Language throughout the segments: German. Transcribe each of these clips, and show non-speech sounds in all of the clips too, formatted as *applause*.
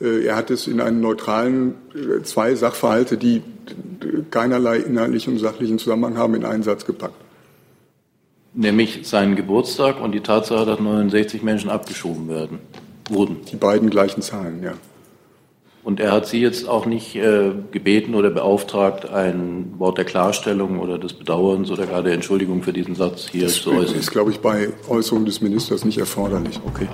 Äh, er hat es in einen neutralen, äh, zwei Sachverhalte, die keinerlei inhaltlichen und sachlichen Zusammenhang haben, in einen Satz gepackt. Nämlich seinen Geburtstag und die Tatsache, dass 69 Menschen abgeschoben werden, wurden. Die beiden gleichen Zahlen, ja. Und er hat Sie jetzt auch nicht äh, gebeten oder beauftragt, ein Wort der Klarstellung oder des Bedauerns oder gar der Entschuldigung für diesen Satz hier das zu äußern. Das ist, glaube ich, bei Äußerung des Ministers nicht erforderlich. Okay.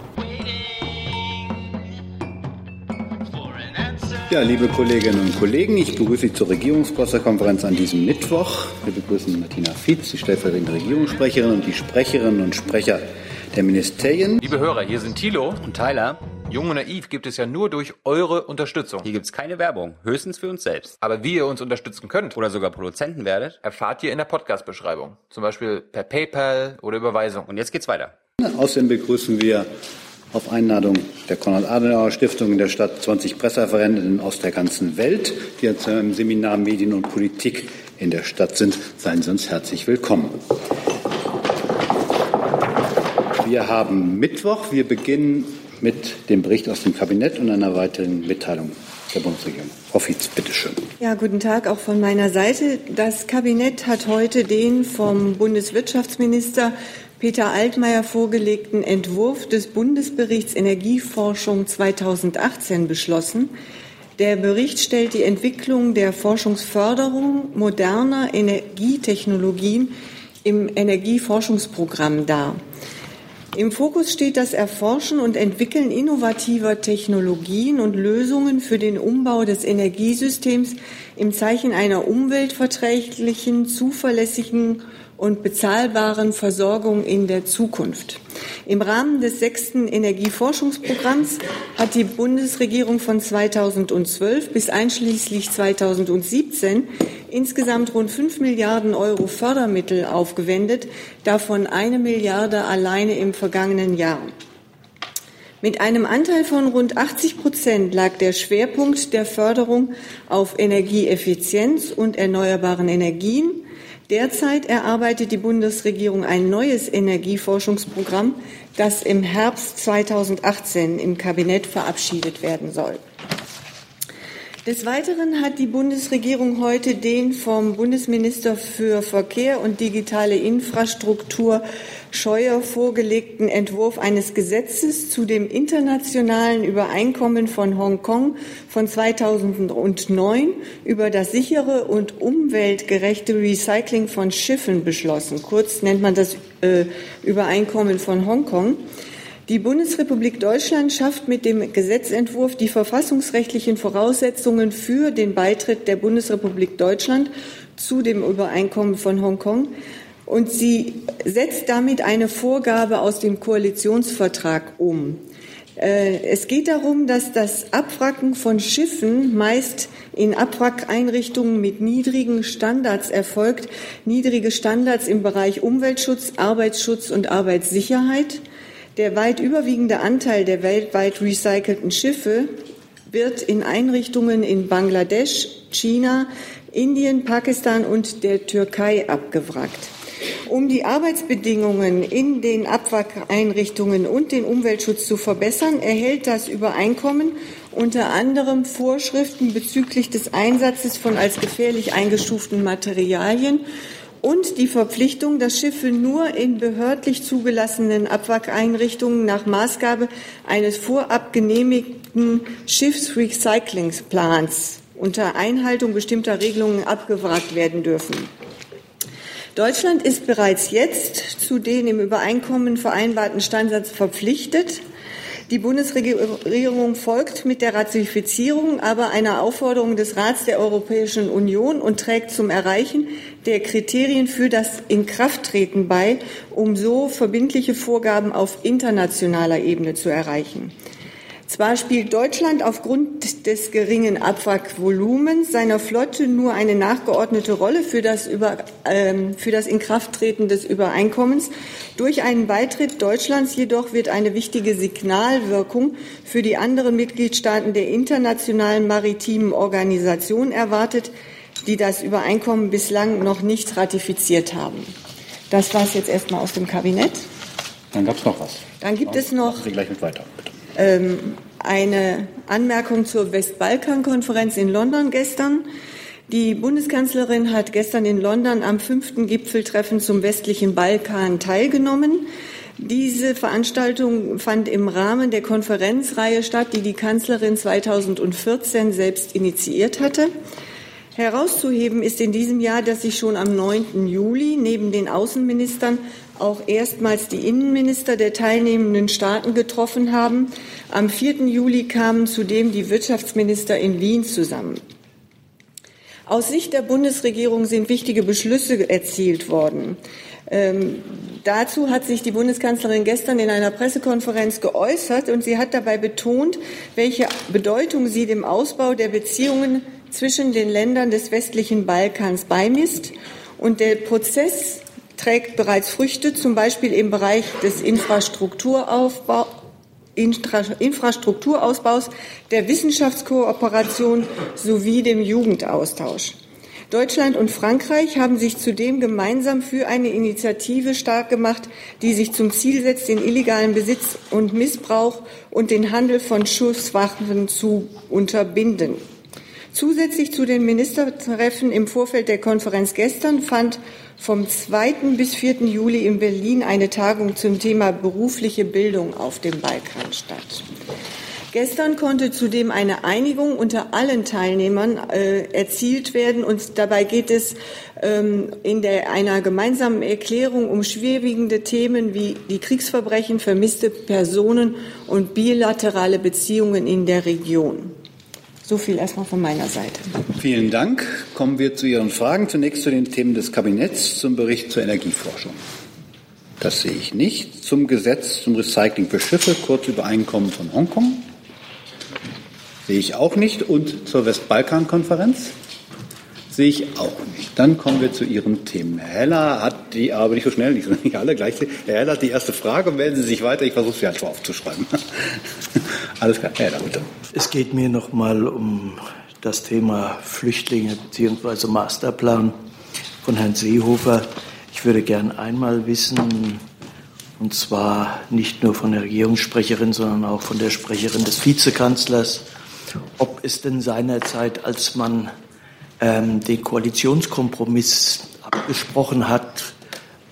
Ja, liebe Kolleginnen und Kollegen, ich begrüße Sie zur Regierungspressekonferenz an diesem Mittwoch. Wir begrüßen Martina Fietz, die stellvertretende Regierungssprecherin und die Sprecherinnen und Sprecher der Ministerien. Liebe Hörer, hier sind Thilo und Tyler. Jung und Naiv gibt es ja nur durch eure Unterstützung. Hier gibt es keine Werbung, höchstens für uns selbst. Aber wie ihr uns unterstützen könnt oder sogar Produzenten werdet, erfahrt ihr in der Podcast-Beschreibung. Zum Beispiel per PayPal oder Überweisung. Und jetzt geht's weiter. Außerdem begrüßen wir auf Einladung der Konrad-Adenauer-Stiftung in der Stadt 20 Pressereferenten aus der ganzen Welt, die zu einem Seminar Medien und Politik in der Stadt sind. Seien Sie uns herzlich willkommen. Wir haben Mittwoch. Wir beginnen mit dem Bericht aus dem Kabinett und einer weiteren Mitteilung der Bundesregierung. Frau Fietz, bitteschön. Ja, guten Tag auch von meiner Seite. Das Kabinett hat heute den vom Bundeswirtschaftsminister Peter Altmaier vorgelegten Entwurf des Bundesberichts Energieforschung 2018 beschlossen. Der Bericht stellt die Entwicklung der Forschungsförderung moderner Energietechnologien im Energieforschungsprogramm dar. Im Fokus steht das Erforschen und Entwickeln innovativer Technologien und Lösungen für den Umbau des Energiesystems im Zeichen einer umweltverträglichen, zuverlässigen und bezahlbaren Versorgung in der Zukunft. Im Rahmen des sechsten Energieforschungsprogramms hat die Bundesregierung von 2012 bis einschließlich 2017 insgesamt rund 5 Milliarden Euro Fördermittel aufgewendet, davon eine Milliarde alleine im vergangenen Jahr. Mit einem Anteil von rund 80 Prozent lag der Schwerpunkt der Förderung auf Energieeffizienz und erneuerbaren Energien, Derzeit erarbeitet die Bundesregierung ein neues Energieforschungsprogramm, das im Herbst 2018 im Kabinett verabschiedet werden soll. Des Weiteren hat die Bundesregierung heute den vom Bundesminister für Verkehr und digitale Infrastruktur Scheuer vorgelegten Entwurf eines Gesetzes zu dem internationalen Übereinkommen von Hongkong von 2009 über das sichere und umweltgerechte Recycling von Schiffen beschlossen. Kurz nennt man das äh, Übereinkommen von Hongkong. Die Bundesrepublik Deutschland schafft mit dem Gesetzentwurf die verfassungsrechtlichen Voraussetzungen für den Beitritt der Bundesrepublik Deutschland zu dem Übereinkommen von Hongkong und sie setzt damit eine Vorgabe aus dem Koalitionsvertrag um. Äh, es geht darum, dass das Abwracken von Schiffen meist in Abwrackeinrichtungen mit niedrigen Standards erfolgt. Niedrige Standards im Bereich Umweltschutz, Arbeitsschutz und Arbeitssicherheit. Der weit überwiegende Anteil der weltweit recycelten Schiffe wird in Einrichtungen in Bangladesch, China, Indien, Pakistan und der Türkei abgewrackt. Um die Arbeitsbedingungen in den Abwrackeinrichtungen und den Umweltschutz zu verbessern, erhält das Übereinkommen unter anderem Vorschriften bezüglich des Einsatzes von als gefährlich eingestuften Materialien und die Verpflichtung, dass Schiffe nur in behördlich zugelassenen Abwrackeinrichtungen nach Maßgabe eines vorab genehmigten Schiffsrecyclingsplans unter Einhaltung bestimmter Regelungen abgewrackt werden dürfen. Deutschland ist bereits jetzt zu den im Übereinkommen vereinbarten Standards verpflichtet. Die Bundesregierung folgt mit der Ratifizierung aber einer Aufforderung des Rats der Europäischen Union und trägt zum Erreichen der Kriterien für das Inkrafttreten bei, um so verbindliche Vorgaben auf internationaler Ebene zu erreichen. Zwar spielt Deutschland aufgrund des geringen Abwrackvolumens seiner Flotte nur eine nachgeordnete Rolle für das, Über, ähm, für das Inkrafttreten des Übereinkommens. Durch einen Beitritt Deutschlands jedoch wird eine wichtige Signalwirkung für die anderen Mitgliedstaaten der Internationalen Maritimen Organisation erwartet, die das Übereinkommen bislang noch nicht ratifiziert haben. Das war es jetzt erstmal aus dem Kabinett. Dann gab es noch was. Dann gibt es noch. Sie gleich mit weiter, ähm, eine Anmerkung zur Westbalkan-Konferenz in London gestern. Die Bundeskanzlerin hat gestern in London am fünften Gipfeltreffen zum westlichen Balkan teilgenommen. Diese Veranstaltung fand im Rahmen der Konferenzreihe statt, die die Kanzlerin 2014 selbst initiiert hatte. Herauszuheben ist in diesem Jahr, dass sich schon am 9. Juli neben den Außenministern auch erstmals die Innenminister der teilnehmenden Staaten getroffen haben. Am 4. Juli kamen zudem die Wirtschaftsminister in Wien zusammen. Aus Sicht der Bundesregierung sind wichtige Beschlüsse erzielt worden. Ähm, dazu hat sich die Bundeskanzlerin gestern in einer Pressekonferenz geäußert und sie hat dabei betont, welche Bedeutung sie dem Ausbau der Beziehungen zwischen den Ländern des westlichen Balkans beimisst. Und der Prozess trägt bereits Früchte, zum Beispiel im Bereich des Infrastrukturaufbaus Infrastrukturausbaus, der Wissenschaftskooperation sowie dem Jugendaustausch. Deutschland und Frankreich haben sich zudem gemeinsam für eine Initiative stark gemacht, die sich zum Ziel setzt, den illegalen Besitz und Missbrauch und den Handel von Schusswaffen zu unterbinden. Zusätzlich zu den Ministertreffen im Vorfeld der Konferenz gestern fand vom 2. bis 4. Juli in Berlin eine Tagung zum Thema berufliche Bildung auf dem Balkan statt. Gestern konnte zudem eine Einigung unter allen Teilnehmern äh, erzielt werden und dabei geht es ähm, in der, einer gemeinsamen Erklärung um schwerwiegende Themen wie die Kriegsverbrechen, vermisste Personen und bilaterale Beziehungen in der Region. So viel erstmal von meiner Seite. Vielen Dank. Kommen wir zu Ihren Fragen. Zunächst zu den Themen des Kabinetts zum Bericht zur Energieforschung. Das sehe ich nicht. Zum Gesetz zum Recycling für Schiffe, Kurzübereinkommen von Hongkong. Sehe ich auch nicht. Und zur Westbalkan-Konferenz? Sehe ich auch nicht. Dann kommen wir zu Ihren Themen. Herr Heller hat die, aber nicht so schnell, nicht, nicht alle gleich. Herr Heller hat die erste Frage und melden Sie sich weiter. Ich versuche sie einfach aufzuschreiben. *laughs* Alles klar, Herr Heller, bitte. Es geht mir noch mal um das Thema Flüchtlinge bzw. Masterplan von Herrn Seehofer. Ich würde gern einmal wissen, und zwar nicht nur von der Regierungssprecherin, sondern auch von der Sprecherin des Vizekanzlers, ob es denn seinerzeit, als man ähm, den Koalitionskompromiss abgesprochen hat,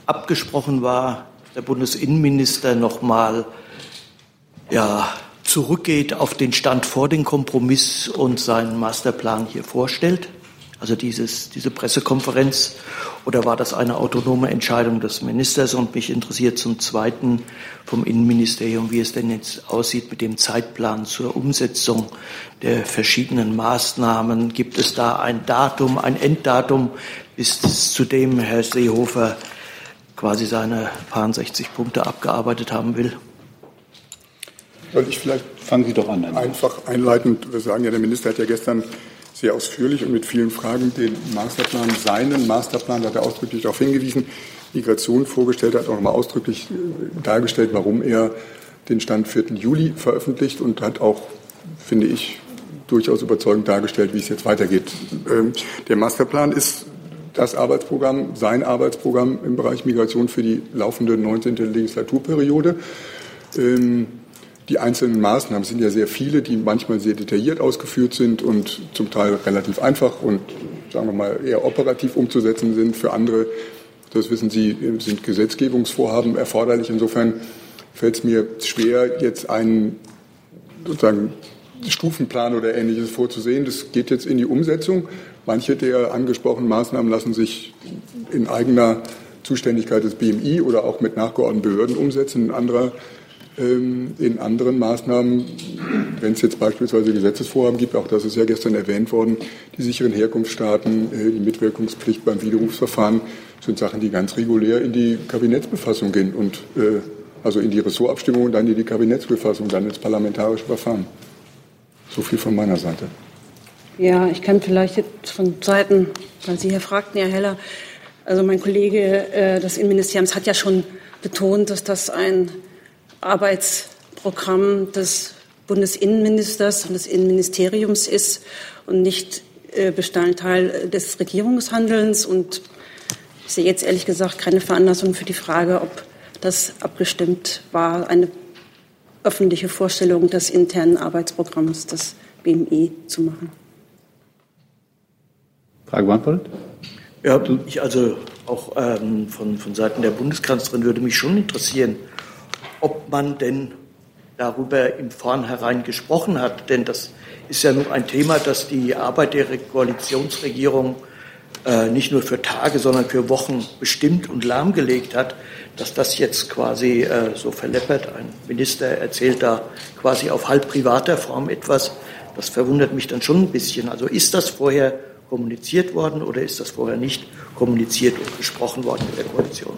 abgesprochen war, der Bundesinnenminister noch mal ja, zurückgeht auf den Stand vor dem Kompromiss und seinen Masterplan hier vorstellt? Also dieses, diese Pressekonferenz oder war das eine autonome Entscheidung des Ministers? Und mich interessiert zum Zweiten vom Innenministerium, wie es denn jetzt aussieht mit dem Zeitplan zur Umsetzung der verschiedenen Maßnahmen. Gibt es da ein Datum, ein Enddatum, bis zu dem Herr Seehofer quasi seine paar 60 Punkte abgearbeitet haben will? Soll ich vielleicht Fangen Sie doch an. Einfach einleitend, wir sagen ja, der Minister hat ja gestern sehr ausführlich und mit vielen Fragen den Masterplan, seinen Masterplan, hat er ausdrücklich darauf hingewiesen, Migration vorgestellt, hat auch nochmal ausdrücklich äh, dargestellt, warum er den Stand 4. Juli veröffentlicht und hat auch, finde ich, durchaus überzeugend dargestellt, wie es jetzt weitergeht. Ähm, der Masterplan ist das Arbeitsprogramm, sein Arbeitsprogramm im Bereich Migration für die laufende 19. Legislaturperiode. Ähm, die einzelnen Maßnahmen sind ja sehr viele, die manchmal sehr detailliert ausgeführt sind und zum Teil relativ einfach und sagen wir mal eher operativ umzusetzen sind. Für andere, das wissen Sie, sind Gesetzgebungsvorhaben erforderlich. Insofern fällt es mir schwer, jetzt einen sozusagen Stufenplan oder ähnliches vorzusehen. Das geht jetzt in die Umsetzung. Manche der angesprochenen Maßnahmen lassen sich in eigener Zuständigkeit des BMI oder auch mit nachgeordneten Behörden umsetzen. Ein anderer in anderen Maßnahmen, wenn es jetzt beispielsweise Gesetzesvorhaben gibt, auch das ist ja gestern erwähnt worden, die sicheren Herkunftsstaaten, äh, die Mitwirkungspflicht beim Widerrufsverfahren, sind Sachen, die ganz regulär in die Kabinettsbefassung gehen und äh, also in die Ressortabstimmung und dann in die Kabinettsbefassung, dann ins parlamentarische Verfahren. So viel von meiner Seite. Ja, ich kann vielleicht jetzt von Seiten, weil Sie hier fragten, Herr Heller, also mein Kollege äh, des Innenministeriums hat ja schon betont, dass das ein Arbeitsprogramm des Bundesinnenministers und des Innenministeriums ist und nicht äh, Bestandteil des Regierungshandelns. Und ich sehe jetzt ehrlich gesagt keine Veranlassung für die Frage, ob das abgestimmt war. Eine öffentliche Vorstellung des internen Arbeitsprogramms des BMI zu machen. Frage beantwortet? Ja, ich also auch ähm, von, von Seiten der Bundeskanzlerin würde mich schon interessieren, ob man denn darüber im Vornherein gesprochen hat. Denn das ist ja nun ein Thema, das die Arbeit der Koalitionsregierung äh, nicht nur für Tage, sondern für Wochen bestimmt und lahmgelegt hat, dass das jetzt quasi äh, so verleppert. Ein Minister erzählt da quasi auf halb privater Form etwas. Das verwundert mich dann schon ein bisschen. Also ist das vorher kommuniziert worden oder ist das vorher nicht kommuniziert und besprochen worden mit der Koalition?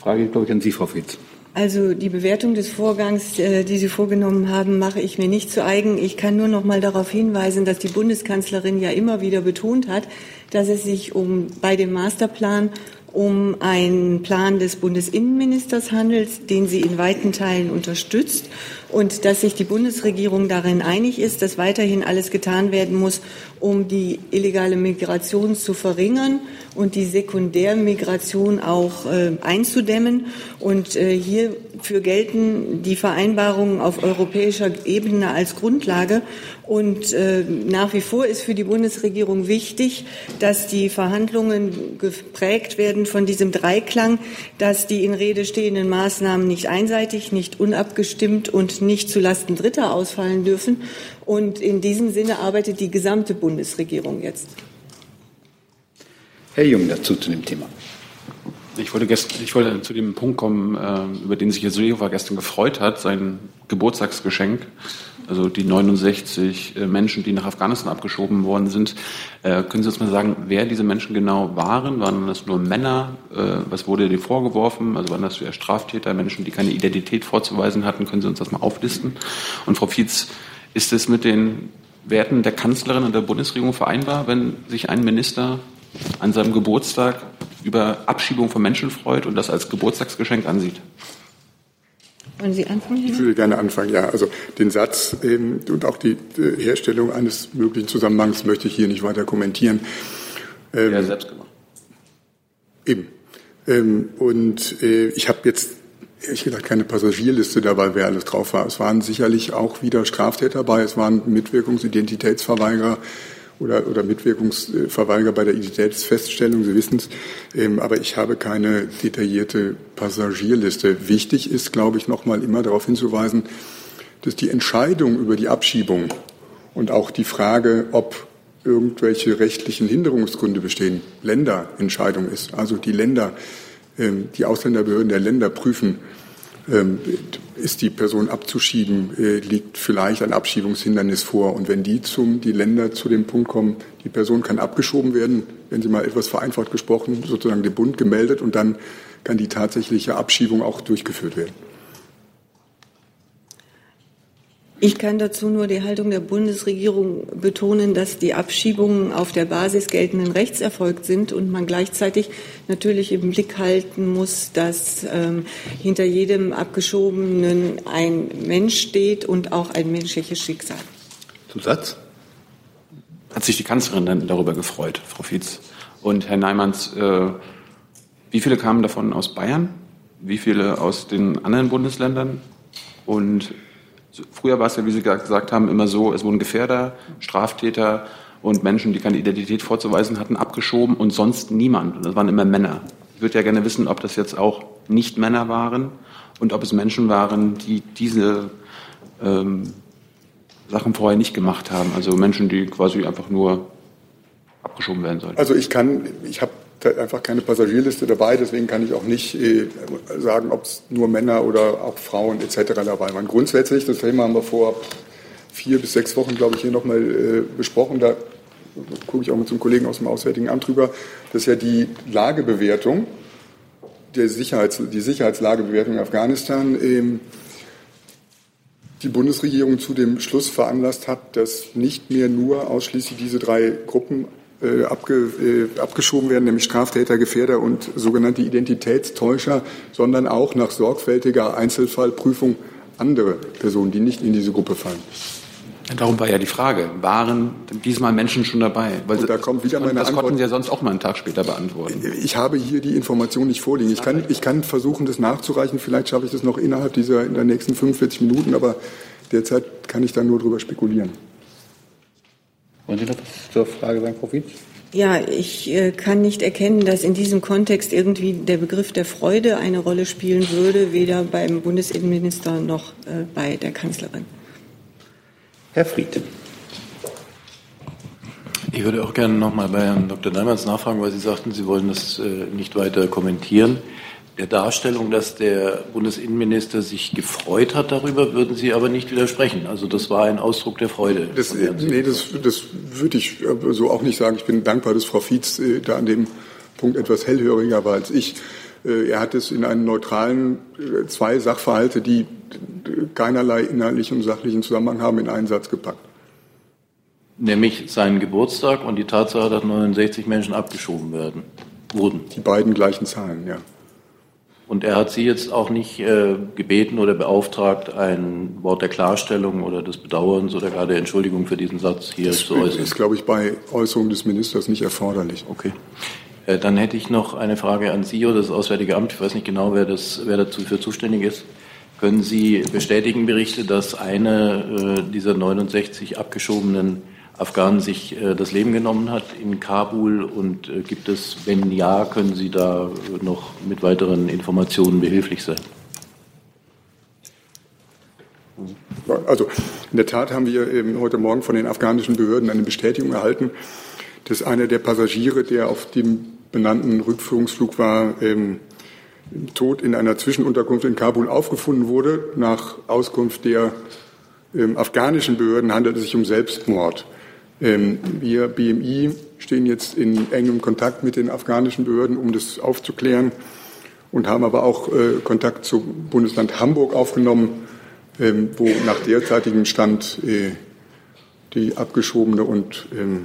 Frage, glaube ich, an Sie, Frau Fietz. Also die Bewertung des Vorgangs, äh, die Sie vorgenommen haben, mache ich mir nicht zu eigen. Ich kann nur noch mal darauf hinweisen, dass die Bundeskanzlerin ja immer wieder betont hat, dass es sich um bei dem Masterplan um einen Plan des Bundesinnenministers handelt, den sie in weiten Teilen unterstützt und dass sich die Bundesregierung darin einig ist, dass weiterhin alles getan werden muss, um die illegale Migration zu verringern und die Sekundärmigration auch äh, einzudämmen. Und äh, hierfür gelten die Vereinbarungen auf europäischer Ebene als Grundlage. Und äh, nach wie vor ist für die Bundesregierung wichtig, dass die Verhandlungen geprägt werden von diesem Dreiklang, dass die in Rede stehenden Maßnahmen nicht einseitig, nicht unabgestimmt und nicht zulasten Dritter ausfallen dürfen. Und in diesem Sinne arbeitet die gesamte Bundesregierung jetzt. Herr Jung dazu zu dem Thema. Ich wollte, gestern, ich wollte zu dem Punkt kommen, äh, über den sich Herr Seehofer gestern gefreut hat, sein Geburtstagsgeschenk, also die 69 äh, Menschen, die nach Afghanistan abgeschoben worden sind. Äh, können Sie uns mal sagen, wer diese Menschen genau waren? Waren das nur Männer? Was wurde denen vorgeworfen? Also waren das eher Straftäter, Menschen, die keine Identität vorzuweisen hatten? Können Sie uns das mal auflisten? Und Frau Fietz, ist es mit den Werten der Kanzlerin und der Bundesregierung vereinbar, wenn sich ein Minister an seinem Geburtstag über Abschiebung von Menschen freut und das als Geburtstagsgeschenk ansieht. Wollen Sie anfangen? Ich würde gerne anfangen, ja. Also den Satz ähm, und auch die äh, Herstellung eines möglichen Zusammenhangs möchte ich hier nicht weiter kommentieren. Ähm, ja, selbst gemacht. Eben. Ähm, und äh, ich habe jetzt ehrlich gesagt keine Passagierliste dabei, wer alles drauf war. Es waren sicherlich auch wieder Straftäter dabei, es waren Mitwirkungsidentitätsverweigerer, oder, oder Mitwirkungsverweigerer bei der Identitätsfeststellung, Sie wissen es. Ähm, aber ich habe keine detaillierte Passagierliste. Wichtig ist, glaube ich, noch mal immer darauf hinzuweisen, dass die Entscheidung über die Abschiebung und auch die Frage, ob irgendwelche rechtlichen Hinderungsgründe bestehen, Länderentscheidung ist. Also die Länder, ähm, die Ausländerbehörden der Länder prüfen, ist die Person abzuschieben, äh, liegt vielleicht ein Abschiebungshindernis vor. Und wenn die zum, die Länder zu dem Punkt kommen, die Person kann abgeschoben werden, wenn sie mal etwas vereinfacht gesprochen, sozusagen dem Bund gemeldet und dann kann die tatsächliche Abschiebung auch durchgeführt werden. Ich kann dazu nur die Haltung der Bundesregierung betonen, dass die Abschiebungen auf der Basis geltenden Rechts erfolgt sind und man gleichzeitig natürlich im Blick halten muss, dass ähm, hinter jedem Abgeschobenen ein Mensch steht und auch ein menschliches Schicksal. Zusatz? Hat sich die Kanzlerin dann darüber gefreut, Frau Fietz? Und Herr Neimanns, äh, wie viele kamen davon aus Bayern? Wie viele aus den anderen Bundesländern? Und Früher war es ja, wie Sie gesagt haben, immer so, es wurden Gefährder, Straftäter und Menschen, die keine Identität vorzuweisen hatten, abgeschoben und sonst niemand. Das waren immer Männer. Ich würde ja gerne wissen, ob das jetzt auch nicht Männer waren und ob es Menschen waren, die diese ähm, Sachen vorher nicht gemacht haben. Also Menschen, die quasi einfach nur abgeschoben werden sollten. Also ich kann, ich habe einfach keine Passagierliste dabei, deswegen kann ich auch nicht äh, sagen, ob es nur Männer oder auch Frauen etc. dabei waren. Grundsätzlich, das Thema haben wir vor vier bis sechs Wochen, glaube ich, hier nochmal äh, besprochen. Da gucke ich auch mit zum Kollegen aus dem Auswärtigen Amt drüber. Das ist ja die Lagebewertung, der Sicherheits-, die Sicherheitslagebewertung in Afghanistan. Ähm, die Bundesregierung zu dem Schluss veranlasst hat, dass nicht mehr nur ausschließlich diese drei Gruppen äh, abge, äh, abgeschoben werden, nämlich Straftäter, Gefährder und sogenannte Identitätstäuscher, sondern auch nach sorgfältiger Einzelfallprüfung andere Personen, die nicht in diese Gruppe fallen. Darum war ja die Frage, waren diesmal Menschen schon dabei? Weil und da kommt wieder meine das Antwort. konnten Sie ja sonst auch mal einen Tag später beantworten. Ich habe hier die Information nicht vorliegen. Ich kann, ich kann versuchen, das nachzureichen. Vielleicht schaffe ich das noch innerhalb dieser in der nächsten 45 Minuten, aber derzeit kann ich da nur drüber spekulieren. Wollen Sie noch was zur Frage sagen, Frau Wietz? Ja, ich äh, kann nicht erkennen, dass in diesem Kontext irgendwie der Begriff der Freude eine Rolle spielen würde, weder beim Bundesinnenminister noch äh, bei der Kanzlerin. Herr Fried. Ich würde auch gerne noch mal bei Herrn Dr. Neumanns nachfragen, weil Sie sagten, Sie wollen das äh, nicht weiter kommentieren. Der Darstellung, dass der Bundesinnenminister sich gefreut hat darüber, würden Sie aber nicht widersprechen. Also das war ein Ausdruck der Freude. Das, nee, das, das würde ich so auch nicht sagen. Ich bin dankbar, dass Frau Fietz äh, da an dem Punkt etwas hellhöriger war als ich. Äh, er hat es in einen neutralen, zwei Sachverhalte, die keinerlei inhaltlichen und sachlichen Zusammenhang haben, in einen Satz gepackt. Nämlich seinen Geburtstag und die Tatsache, dass 69 Menschen abgeschoben werden, wurden. Die beiden gleichen Zahlen, ja. Und er hat Sie jetzt auch nicht äh, gebeten oder beauftragt, ein Wort der Klarstellung oder des Bedauerns oder gar der Entschuldigung für diesen Satz hier das zu äußern? Das ist, glaube ich, bei Äußerung des Ministers nicht erforderlich. Okay. Äh, dann hätte ich noch eine Frage an Sie oder das Auswärtige Amt. Ich weiß nicht genau, wer, das, wer dazu für zuständig ist. Können Sie bestätigen Berichte, dass eine äh, dieser 69 abgeschobenen Afghanen sich äh, das Leben genommen hat in Kabul? Und äh, gibt es, wenn ja, können Sie da äh, noch mit weiteren Informationen behilflich sein? Also in der Tat haben wir ähm, heute Morgen von den afghanischen Behörden eine Bestätigung erhalten, dass einer der Passagiere, der auf dem benannten Rückführungsflug war, ähm, tot in einer Zwischenunterkunft in Kabul aufgefunden wurde. Nach Auskunft der ähm, afghanischen Behörden handelt es sich um Selbstmord. Ähm, wir BMI stehen jetzt in engem Kontakt mit den afghanischen Behörden, um das aufzuklären und haben aber auch äh, Kontakt zum Bundesland Hamburg aufgenommen, ähm, wo nach derzeitigem Stand äh, die abgeschobene und ähm,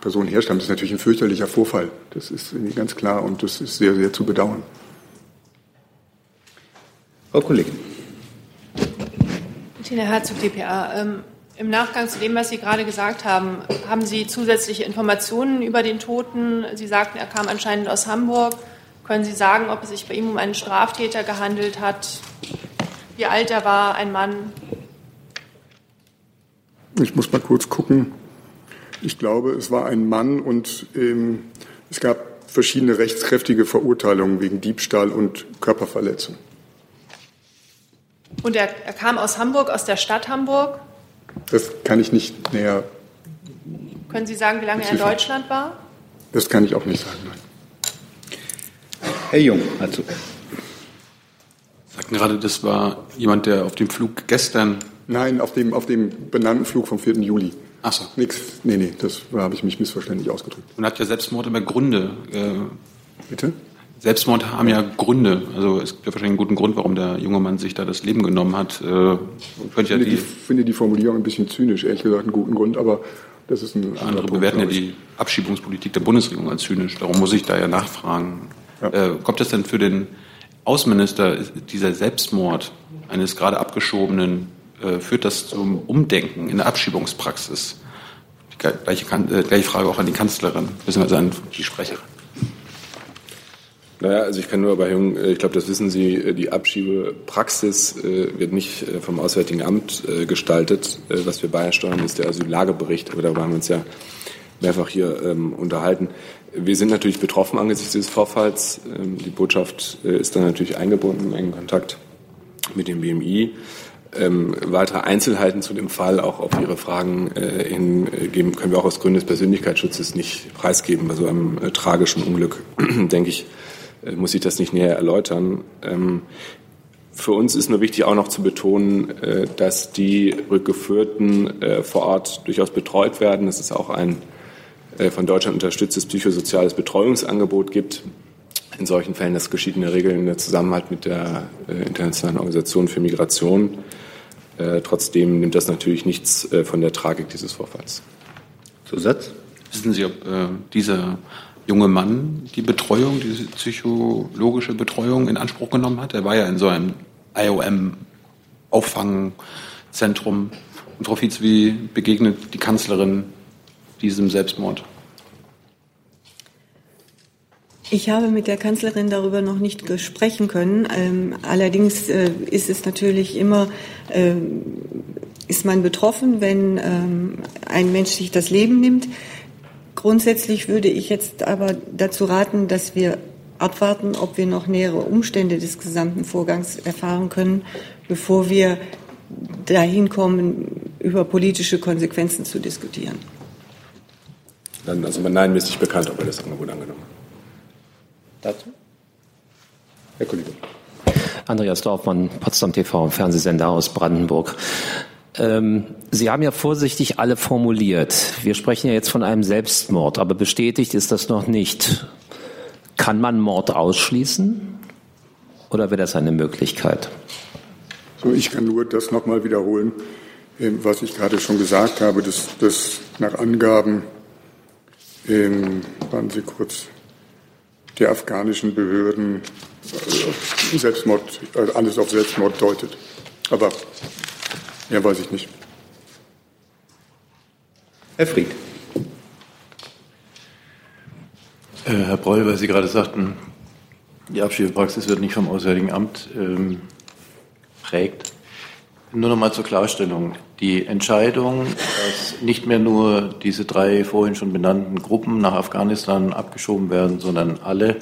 Person herstammt. Das ist natürlich ein fürchterlicher Vorfall. Das ist ganz klar und das ist sehr, sehr zu bedauern. Frau Kollegin. Tina Herzog, dpa. Im Nachgang zu dem, was Sie gerade gesagt haben, haben Sie zusätzliche Informationen über den Toten? Sie sagten, er kam anscheinend aus Hamburg. Können Sie sagen, ob es sich bei ihm um einen Straftäter gehandelt hat? Wie alt er war, ein Mann? Ich muss mal kurz gucken. Ich glaube, es war ein Mann und ähm, es gab verschiedene rechtskräftige Verurteilungen wegen Diebstahl und Körperverletzung. Und er, er, kam aus Hamburg, aus der Stadt Hamburg? Das kann ich nicht näher. Können Sie sagen, wie lange er in Deutschland war? Das kann ich auch nicht sagen, nein. Herr Jung, dazu. Sie sagten gerade, das war jemand, der auf dem Flug gestern. Nein, auf dem, auf dem benannten Flug vom 4. Juli. Ach so. Nix. Nee, nee, das habe ich mich missverständlich ausgedrückt. Und hat ja Selbstmord immer Gründe. Äh, Bitte? Selbstmord haben ja Gründe. Also es gibt ja wahrscheinlich einen guten Grund, warum der junge Mann sich da das Leben genommen hat. Äh, ich finde, ja die, die, finde die Formulierung ein bisschen zynisch, ehrlich gesagt, einen guten Grund, aber das ist ein Andere bewerten ja die Abschiebungspolitik der Bundesregierung als zynisch. Darum muss ich da ja nachfragen. Ja. Äh, kommt das denn für den Außenminister, dieser Selbstmord eines gerade abgeschobenen, äh, führt das zum Umdenken in der Abschiebungspraxis? Die gleiche, äh, gleiche Frage auch an die Kanzlerin, beziehungsweise an die Sprecherin. Naja, also ich kann nur bei Jung, äh, ich glaube, das wissen Sie, äh, die Abschiebepraxis äh, wird nicht vom Auswärtigen Amt gestaltet. Was wir beisteuern, ist der Asyllagebericht, aber darüber haben wir uns ja mehrfach hier ähm, unterhalten. Wir sind natürlich betroffen angesichts dieses Vorfalls. Ähm, die Botschaft ist dann natürlich eingebunden im engen Kontakt mit dem BMI. Ähm, weitere Einzelheiten zu dem Fall, auch auf Ihre Fragen äh, hingeben, können wir auch aus Gründen des Persönlichkeitsschutzes nicht preisgeben. Bei so einem tragischen Unglück, *clears throat* denke ich, muss ich das nicht näher erläutern. Ähm, für uns ist nur wichtig auch noch zu betonen, äh, dass die Rückgeführten äh, vor Ort durchaus betreut werden, dass es auch ein von Deutschland unterstütztes psychosoziales Betreuungsangebot gibt. In solchen Fällen, das geschieht in der Regel in der Zusammenhalt mit der Internationalen Organisation für Migration. Trotzdem nimmt das natürlich nichts von der Tragik dieses Vorfalls. Zusatz? Wissen Sie, ob äh, dieser junge Mann die Betreuung, diese psychologische Betreuung in Anspruch genommen hat. Er war ja in so einem IOM-Auffangzentrum Und Frau Fietz, wie begegnet die Kanzlerin diesem Selbstmord? Ich habe mit der Kanzlerin darüber noch nicht sprechen können. Ähm, allerdings äh, ist es natürlich immer, äh, ist man betroffen, wenn ähm, ein Mensch sich das Leben nimmt. Grundsätzlich würde ich jetzt aber dazu raten, dass wir abwarten, ob wir noch nähere Umstände des gesamten Vorgangs erfahren können, bevor wir dahin kommen, über politische Konsequenzen zu diskutieren. Dann, also Nein, mir ist nicht bekannt, ob er das Angebot angenommen hat. Dazu? Herr Kollege. Andreas Dorfmann, Potsdam TV, Fernsehsender aus Brandenburg. Ähm, Sie haben ja vorsichtig alle formuliert. Wir sprechen ja jetzt von einem Selbstmord, aber bestätigt ist das noch nicht. Kann man Mord ausschließen oder wäre das eine Möglichkeit? So, ich kann nur das nochmal wiederholen, ähm, was ich gerade schon gesagt habe, dass, dass nach Angaben, ähm, warten Sie kurz, der afghanischen Behörden äh, Selbstmord, also alles auf Selbstmord deutet. Aber mehr weiß ich nicht. Herr Fried. Äh, Herr Breul, weil Sie gerade sagten, die Abschiebepraxis wird nicht vom Auswärtigen Amt ähm, prägt. Nur noch mal zur Klarstellung. Die Entscheidung, dass nicht mehr nur diese drei vorhin schon benannten Gruppen nach Afghanistan abgeschoben werden, sondern alle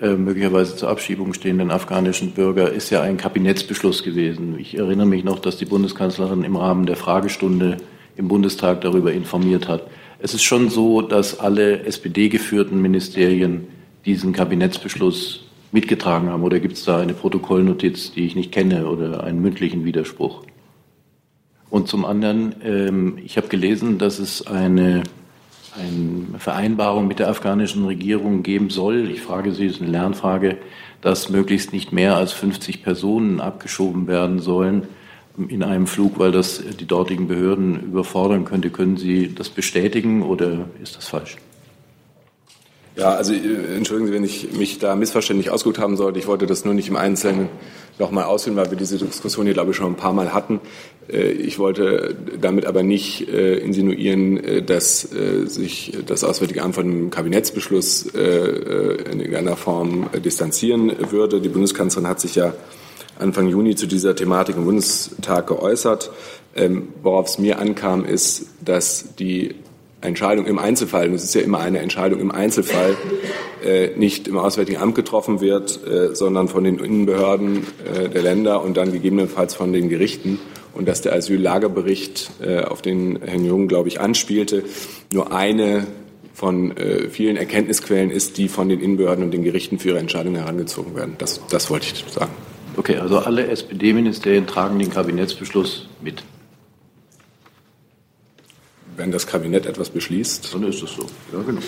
möglicherweise zur Abschiebung stehenden afghanischen Bürger, ist ja ein Kabinettsbeschluss gewesen. Ich erinnere mich noch, dass die Bundeskanzlerin im Rahmen der Fragestunde im Bundestag darüber informiert hat. Es ist schon so, dass alle SPD-geführten Ministerien diesen Kabinettsbeschluss mitgetragen haben? Oder gibt es da eine Protokollnotiz, die ich nicht kenne oder einen mündlichen Widerspruch? Und zum anderen, ähm, ich habe gelesen, dass es eine, eine Vereinbarung mit der afghanischen Regierung geben soll. Ich frage Sie, ist eine Lernfrage, dass möglichst nicht mehr als 50 Personen abgeschoben werden sollen in einem Flug, weil das die dortigen Behörden überfordern könnte. Können Sie das bestätigen oder ist das falsch? Ja, also äh, entschuldigen Sie, wenn ich mich da missverständlich ausgedrückt haben sollte. Ich wollte das nur nicht im Einzelnen nochmal ausführen, weil wir diese Diskussion hier, glaube ich, schon ein paar Mal hatten. Äh, ich wollte damit aber nicht äh, insinuieren, dass sich das Auswärtige Amt von einem Kabinettsbeschluss in irgendeiner Form distanzieren würde. Die Bundeskanzlerin hat sich ja Anfang Juni zu dieser Thematik im Bundestag geäußert. Ähm, worauf es mir ankam, ist, dass die Entscheidung im Einzelfall, und es ist ja immer eine Entscheidung im Einzelfall, äh, nicht im Auswärtigen Amt getroffen wird, äh, sondern von den Innenbehörden äh, der Länder und dann gegebenenfalls von den Gerichten. Und dass der Asyllagebericht, äh, auf den Herrn Jung, glaube ich, anspielte, nur eine von äh, vielen Erkenntnisquellen ist, die von den Innenbehörden und den Gerichten für ihre Entscheidungen herangezogen werden. Das, das wollte ich sagen. Okay, also alle SPD-Ministerien tragen den Kabinettsbeschluss mit wenn das Kabinett etwas beschließt. Dann ist es so. Ja, genau.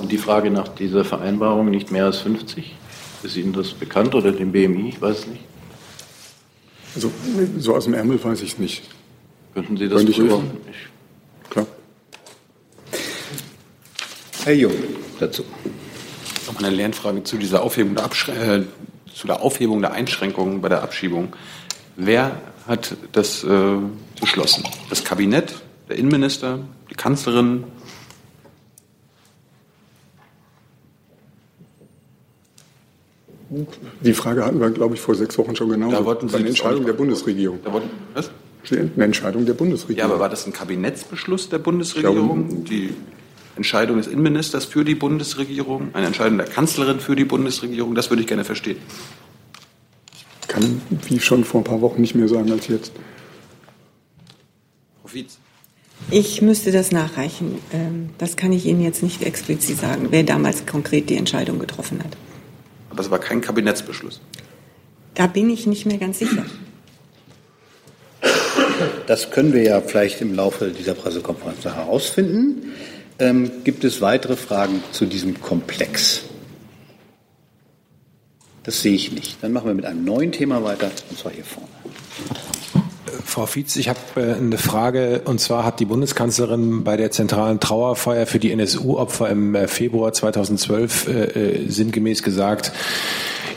Und die Frage nach dieser Vereinbarung nicht mehr als 50, ist Ihnen das bekannt oder dem BMI? Ich weiß es nicht. Also so aus dem Ärmel weiß ich es nicht. Könnten Sie das Könnte prüfen? Ich, klar. Herr Jung, dazu. Noch eine Lernfrage zu dieser Aufhebung der, äh, zu der Aufhebung der Einschränkungen bei der Abschiebung. Wer hat das äh, beschlossen? Das Kabinett der Innenminister, die Kanzlerin. Die Frage hatten wir, glaube ich, vor sechs Wochen schon genau. Da wollten Sie eine Entscheidung der Bundesregierung. Da wollten, was? Eine Entscheidung der Bundesregierung. Ja, aber war das ein Kabinettsbeschluss der Bundesregierung? Glaube, die Entscheidung des Innenministers für die Bundesregierung, eine Entscheidung der Kanzlerin für die Bundesregierung? Das würde ich gerne verstehen. Kann, wie schon vor ein paar Wochen, nicht mehr sagen als jetzt. Frau Fietz. Ich müsste das nachreichen. Ähm, das kann ich Ihnen jetzt nicht explizit sagen, wer damals konkret die Entscheidung getroffen hat. Aber es war kein Kabinettsbeschluss. Da bin ich nicht mehr ganz sicher. Das können wir ja vielleicht im Laufe dieser Pressekonferenz herausfinden. Ähm, gibt es weitere Fragen zu diesem Komplex? Das sehe ich nicht. Dann machen wir mit einem neuen Thema weiter, und zwar hier vorne. Frau Fietz, ich habe äh, eine Frage. Und zwar hat die Bundeskanzlerin bei der zentralen Trauerfeier für die NSU-Opfer im äh, Februar 2012 äh, sinngemäß gesagt,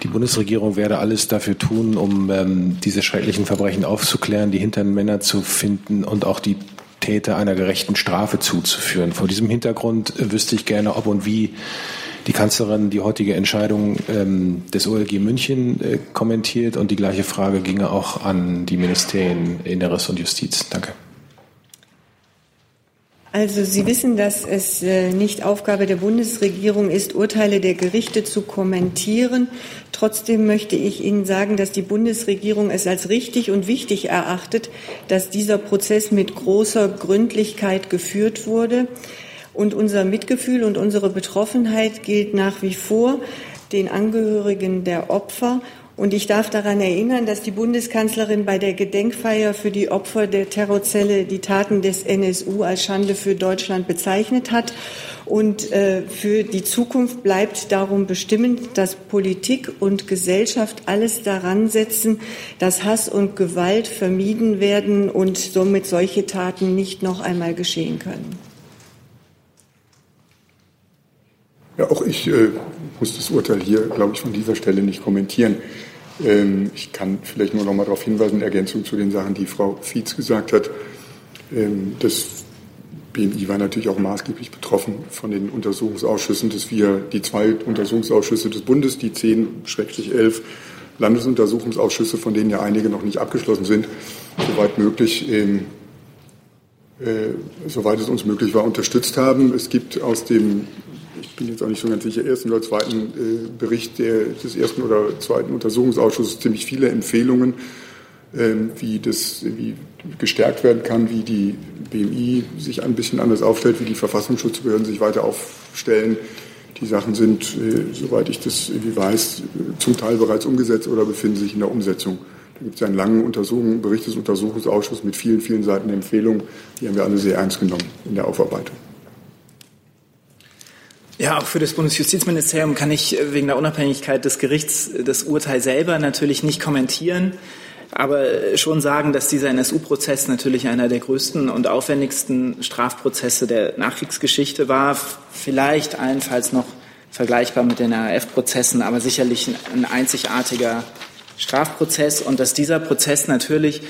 die Bundesregierung werde alles dafür tun, um ähm, diese schrecklichen Verbrechen aufzuklären, die hinteren Männer zu finden und auch die Täter einer gerechten Strafe zuzuführen. Vor diesem Hintergrund wüsste ich gerne, ob und wie die Kanzlerin die heutige Entscheidung ähm, des OLG München äh, kommentiert und die gleiche Frage ginge auch an die Ministerien Inneres und Justiz. Danke. Also Sie wissen, dass es äh, nicht Aufgabe der Bundesregierung ist, Urteile der Gerichte zu kommentieren. Trotzdem möchte ich Ihnen sagen, dass die Bundesregierung es als richtig und wichtig erachtet, dass dieser Prozess mit großer Gründlichkeit geführt wurde. Und unser Mitgefühl und unsere Betroffenheit gilt nach wie vor den Angehörigen der Opfer. Und ich darf daran erinnern, dass die Bundeskanzlerin bei der Gedenkfeier für die Opfer der Terrorzelle die Taten des NSU als Schande für Deutschland bezeichnet hat. Und äh, für die Zukunft bleibt darum bestimmend, dass Politik und Gesellschaft alles daran setzen, dass Hass und Gewalt vermieden werden und somit solche Taten nicht noch einmal geschehen können. Ja, auch ich äh, muss das Urteil hier, glaube ich, von dieser Stelle nicht kommentieren. Ähm, ich kann vielleicht nur noch mal darauf hinweisen, in Ergänzung zu den Sachen, die Frau Fietz gesagt hat. Ähm, das BMI war natürlich auch maßgeblich betroffen von den Untersuchungsausschüssen, dass wir die zwei Untersuchungsausschüsse des Bundes, die zehn, schrecklich elf Landesuntersuchungsausschüsse, von denen ja einige noch nicht abgeschlossen sind, soweit möglich ähm, äh, soweit es uns möglich war, unterstützt haben. Es gibt aus dem bin jetzt auch nicht so ganz sicher, ersten oder zweiten äh, Bericht der, des ersten oder zweiten Untersuchungsausschusses ziemlich viele Empfehlungen, ähm, wie das wie gestärkt werden kann, wie die BMI sich ein bisschen anders aufstellt, wie die Verfassungsschutzbehörden sich weiter aufstellen. Die Sachen sind, äh, soweit ich das irgendwie weiß, zum Teil bereits umgesetzt oder befinden sich in der Umsetzung. Da gibt es einen langen Untersuchung, Bericht des Untersuchungsausschusses mit vielen, vielen Seiten Empfehlungen. Die haben wir alle sehr ernst genommen in der Aufarbeitung. Ja, auch für das Bundesjustizministerium kann ich äh, wegen der Unabhängigkeit des Gerichts äh, das Urteil selber natürlich nicht kommentieren, aber äh, schon sagen, dass dieser NSU-Prozess natürlich einer der größten und aufwendigsten Strafprozesse der Nachkriegsgeschichte war. Vielleicht allenfalls noch vergleichbar mit den RAF-Prozessen, aber sicherlich ein einzigartiger Strafprozess und dass dieser Prozess natürlich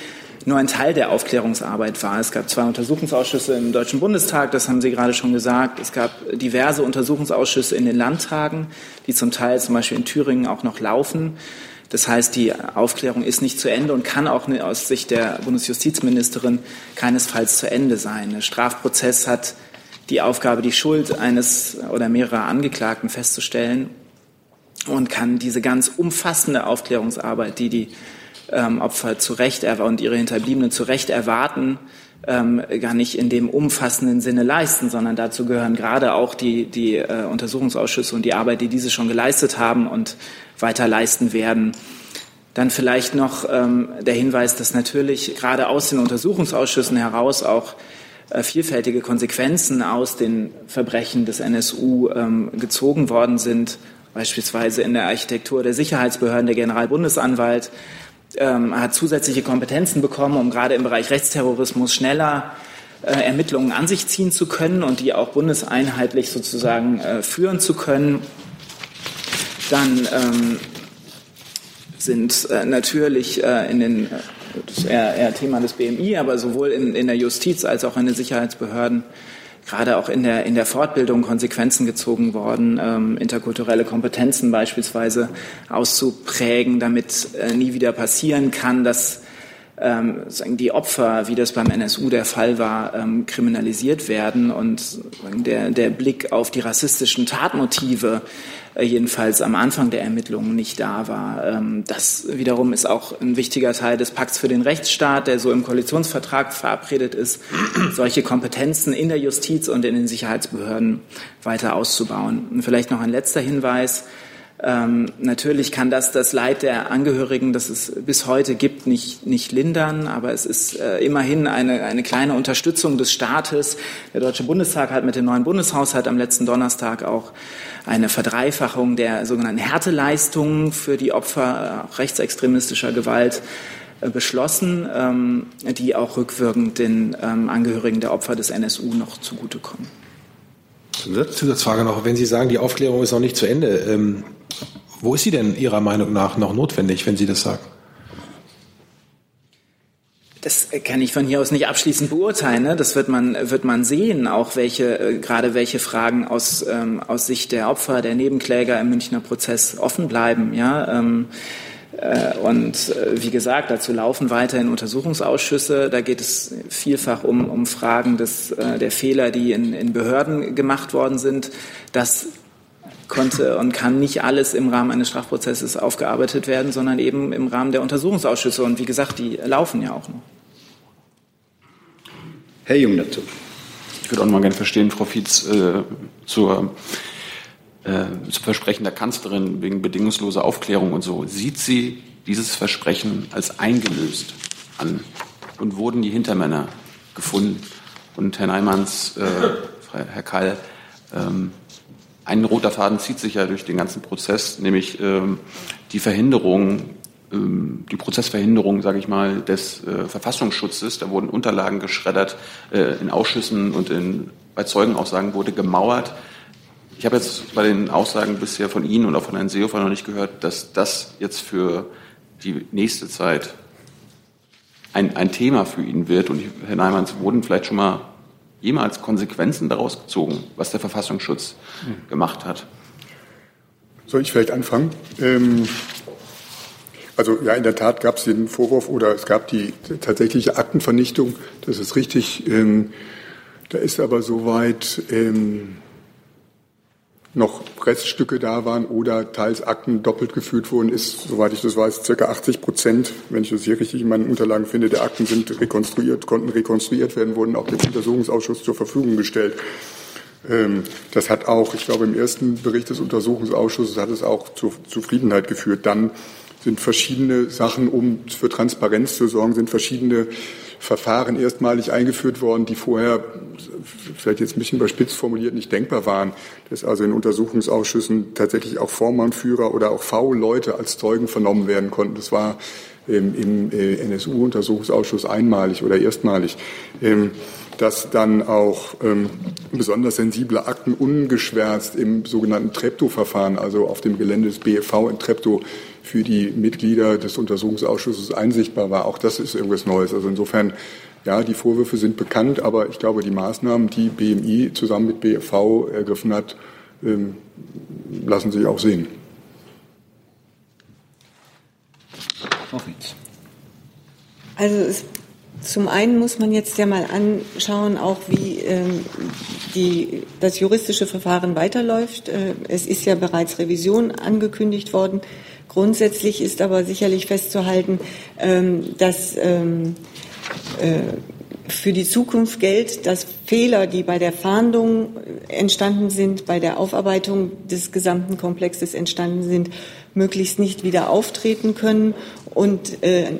nur ein Teil der Aufklärungsarbeit war. Es gab zwei Untersuchungsausschüsse im Deutschen Bundestag, das haben Sie gerade schon gesagt. Es gab diverse Untersuchungsausschüsse in den Landtagen, die zum Teil zum Beispiel in Thüringen auch noch laufen. Das heißt, die Aufklärung ist nicht zu Ende und kann auch aus Sicht der Bundesjustizministerin keinesfalls zu Ende sein. Der Strafprozess hat die Aufgabe, die Schuld eines oder mehrerer Angeklagten festzustellen und kann diese ganz umfassende Aufklärungsarbeit, die die ähm, Opfer zu Recht und ihre Hinterbliebenen zu Recht erwarten, ähm, gar nicht in dem umfassenden Sinne leisten, sondern dazu gehören gerade auch die, die äh, Untersuchungsausschüsse und die Arbeit, die diese schon geleistet haben und weiter leisten werden. Dann vielleicht noch ähm, der Hinweis, dass natürlich gerade aus den Untersuchungsausschüssen heraus auch äh, vielfältige Konsequenzen aus den Verbrechen des NSU ähm, gezogen worden sind, beispielsweise in der Architektur der Sicherheitsbehörden, der Generalbundesanwalt ähm, hat zusätzliche Kompetenzen bekommen, um gerade im Bereich Rechtsterrorismus schneller äh, Ermittlungen an sich ziehen zu können und die auch bundeseinheitlich sozusagen äh, führen zu können. Dann ähm, sind äh, natürlich äh, in den, das ist eher, eher Thema des BMI, aber sowohl in, in der Justiz als auch in den Sicherheitsbehörden gerade auch in der, in der Fortbildung Konsequenzen gezogen worden, ähm, interkulturelle Kompetenzen beispielsweise auszuprägen, damit äh, nie wieder passieren kann, dass ähm, die Opfer, wie das beim NSU der Fall war, ähm, kriminalisiert werden und der, der Blick auf die rassistischen Tatmotive äh, jedenfalls am Anfang der Ermittlungen nicht da war. Ähm, das wiederum ist auch ein wichtiger Teil des Pakts für den Rechtsstaat, der so im Koalitionsvertrag verabredet ist, *clears throat* solche Kompetenzen in der Justiz und in den Sicherheitsbehörden weiter auszubauen. Und vielleicht noch ein letzter Hinweis. Ähm, natürlich kann das das Leid der Angehörigen, das es bis heute gibt, nicht, nicht lindern, aber es ist äh, immerhin eine, eine kleine Unterstützung des Staates. Der Deutsche Bundestag hat mit dem neuen Bundeshaushalt am letzten Donnerstag auch eine Verdreifachung der sogenannten Härteleistungen für die Opfer äh, rechtsextremistischer Gewalt äh, beschlossen, ähm, die auch rückwirkend den ähm, Angehörigen der Opfer des NSU noch zugutekommen. Zusatzfrage noch, wenn Sie sagen, die Aufklärung ist noch nicht zu Ende, ähm, wo ist sie denn Ihrer Meinung nach noch notwendig, wenn Sie das sagen? Das kann ich von hier aus nicht abschließend beurteilen. Ne? Das wird man, wird man sehen, auch welche, äh, gerade welche Fragen aus, ähm, aus Sicht der Opfer, der Nebenkläger im Münchner Prozess offen bleiben. Ja? Ähm, äh, und äh, wie gesagt, dazu laufen weiterhin Untersuchungsausschüsse. Da geht es vielfach um, um Fragen des, äh, der Fehler, die in, in Behörden gemacht worden sind. Das konnte und kann nicht alles im Rahmen eines Strafprozesses aufgearbeitet werden, sondern eben im Rahmen der Untersuchungsausschüsse. Und wie gesagt, die laufen ja auch noch. Herr Jung dazu. Ich würde auch noch mal gerne verstehen, Frau Fietz, äh, zur, äh, zum Versprechen der Kanzlerin wegen bedingungsloser Aufklärung und so. Sieht sie dieses Versprechen als eingelöst an? Und wurden die Hintermänner gefunden? Und Herr Neimanns, äh, Herr Keil, ähm, ein roter Faden zieht sich ja durch den ganzen Prozess, nämlich ähm, die Verhinderung ähm, die Prozessverhinderung, sage ich mal, des äh, Verfassungsschutzes. Da wurden Unterlagen geschreddert, äh, in Ausschüssen und in, bei Zeugenaussagen wurde gemauert. Ich habe jetzt bei den Aussagen bisher von Ihnen und auch von Herrn Seehofer noch nicht gehört, dass das jetzt für die nächste Zeit ein, ein Thema für ihn wird. Und Herr Neimanns, wurden vielleicht schon mal jemals Konsequenzen daraus gezogen, was der Verfassungsschutz mhm. gemacht hat? Soll ich vielleicht anfangen? Ähm also ja, in der Tat gab es den Vorwurf oder es gab die tatsächliche Aktenvernichtung. Das ist richtig. Ähm, da ist aber soweit ähm, noch Reststücke da waren oder teils Akten doppelt geführt wurden, ist, soweit ich das weiß, circa 80 Prozent, wenn ich das hier richtig in meinen Unterlagen finde, der Akten sind rekonstruiert, konnten rekonstruiert werden, wurden auch dem Untersuchungsausschuss zur Verfügung gestellt. Ähm, das hat auch, ich glaube, im ersten Bericht des Untersuchungsausschusses hat es auch zur Zufriedenheit geführt. Dann sind verschiedene Sachen, um für Transparenz zu sorgen, sind verschiedene Verfahren erstmalig eingeführt worden, die vorher vielleicht jetzt ein bisschen überspitzt formuliert nicht denkbar waren, dass also in Untersuchungsausschüssen tatsächlich auch Vormannführer oder auch V-Leute als Zeugen vernommen werden konnten. Das war ähm, im äh, NSU-Untersuchungsausschuss einmalig oder erstmalig. Dass dann auch ähm, besonders sensible Akten ungeschwärzt im sogenannten Treptow-Verfahren, also auf dem Gelände des BFV in Treptow, für die Mitglieder des Untersuchungsausschusses einsichtbar war. Auch das ist irgendwas Neues. Also insofern, ja, die Vorwürfe sind bekannt, aber ich glaube, die Maßnahmen, die BMI zusammen mit BFV ergriffen hat, ähm, lassen sich auch sehen. Also es, zum einen muss man jetzt ja mal anschauen, auch wie ähm, die, das juristische Verfahren weiterläuft. Äh, es ist ja bereits Revision angekündigt worden. Grundsätzlich ist aber sicherlich festzuhalten, ähm, dass ähm, äh, für die Zukunft gilt, dass Fehler, die bei der Fahndung entstanden sind, bei der Aufarbeitung des gesamten Komplexes entstanden sind, möglichst nicht wieder auftreten können und äh,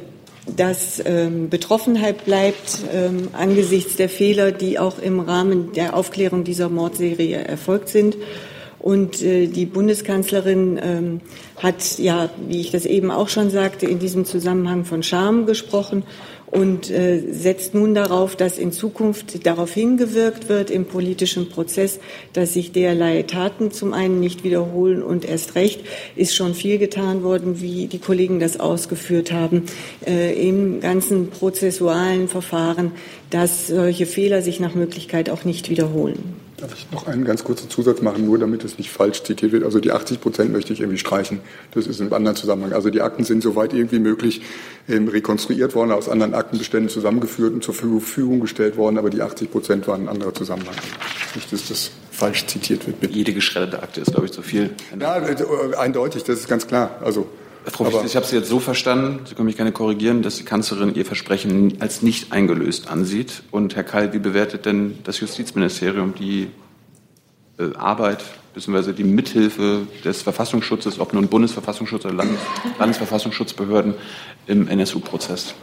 dass ähm, Betroffenheit bleibt ähm, angesichts der Fehler, die auch im Rahmen der Aufklärung dieser Mordserie erfolgt sind. Und äh, die Bundeskanzlerin ähm, hat ja, wie ich das eben auch schon sagte, in diesem Zusammenhang von Scham gesprochen und äh, setzt nun darauf, dass in Zukunft darauf hingewirkt wird im politischen Prozess, dass sich derlei Taten zum einen nicht wiederholen und erst recht ist schon viel getan worden, wie die Kollegen das ausgeführt haben, äh, im ganzen prozessualen Verfahren, dass solche Fehler sich nach Möglichkeit auch nicht wiederholen. Darf ich noch einen ganz kurzen Zusatz machen, nur damit es nicht falsch zitiert wird? Also die 80 Prozent möchte ich irgendwie streichen. Das ist im anderen Zusammenhang. Also die Akten sind soweit irgendwie möglich ähm, rekonstruiert worden, aus anderen Aktenbeständen zusammengeführt und zur Verfügung gestellt worden, aber die 80 Prozent waren ein anderer Zusammenhang. Nicht, dass das falsch zitiert wird. Bitte. Jede geschredderte Akte ist, glaube ich, zu viel. Ja, äh, eindeutig, das ist ganz klar. Also Frau Wichtel, ich habe Sie jetzt so verstanden, Sie können mich gerne korrigieren, dass die Kanzlerin Ihr Versprechen als nicht eingelöst ansieht. Und Herr Keil, wie bewertet denn das Justizministerium die äh, Arbeit bzw. die Mithilfe des Verfassungsschutzes, ob nun Bundesverfassungsschutz oder Landes Landesverfassungsschutzbehörden im NSU-Prozess?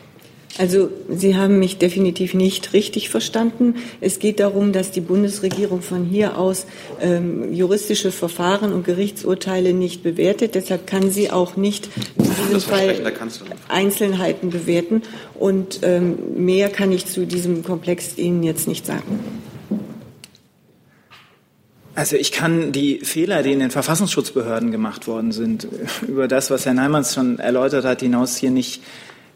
Also Sie haben mich definitiv nicht richtig verstanden. Es geht darum, dass die Bundesregierung von hier aus ähm, juristische Verfahren und Gerichtsurteile nicht bewertet. Deshalb kann sie auch nicht in diesem Fall Einzelheiten bewerten. Und ähm, mehr kann ich zu diesem Komplex Ihnen jetzt nicht sagen. Also ich kann die Fehler, die in den Verfassungsschutzbehörden gemacht worden sind, *laughs* über das, was Herr Neimanns schon erläutert hat, hinaus hier nicht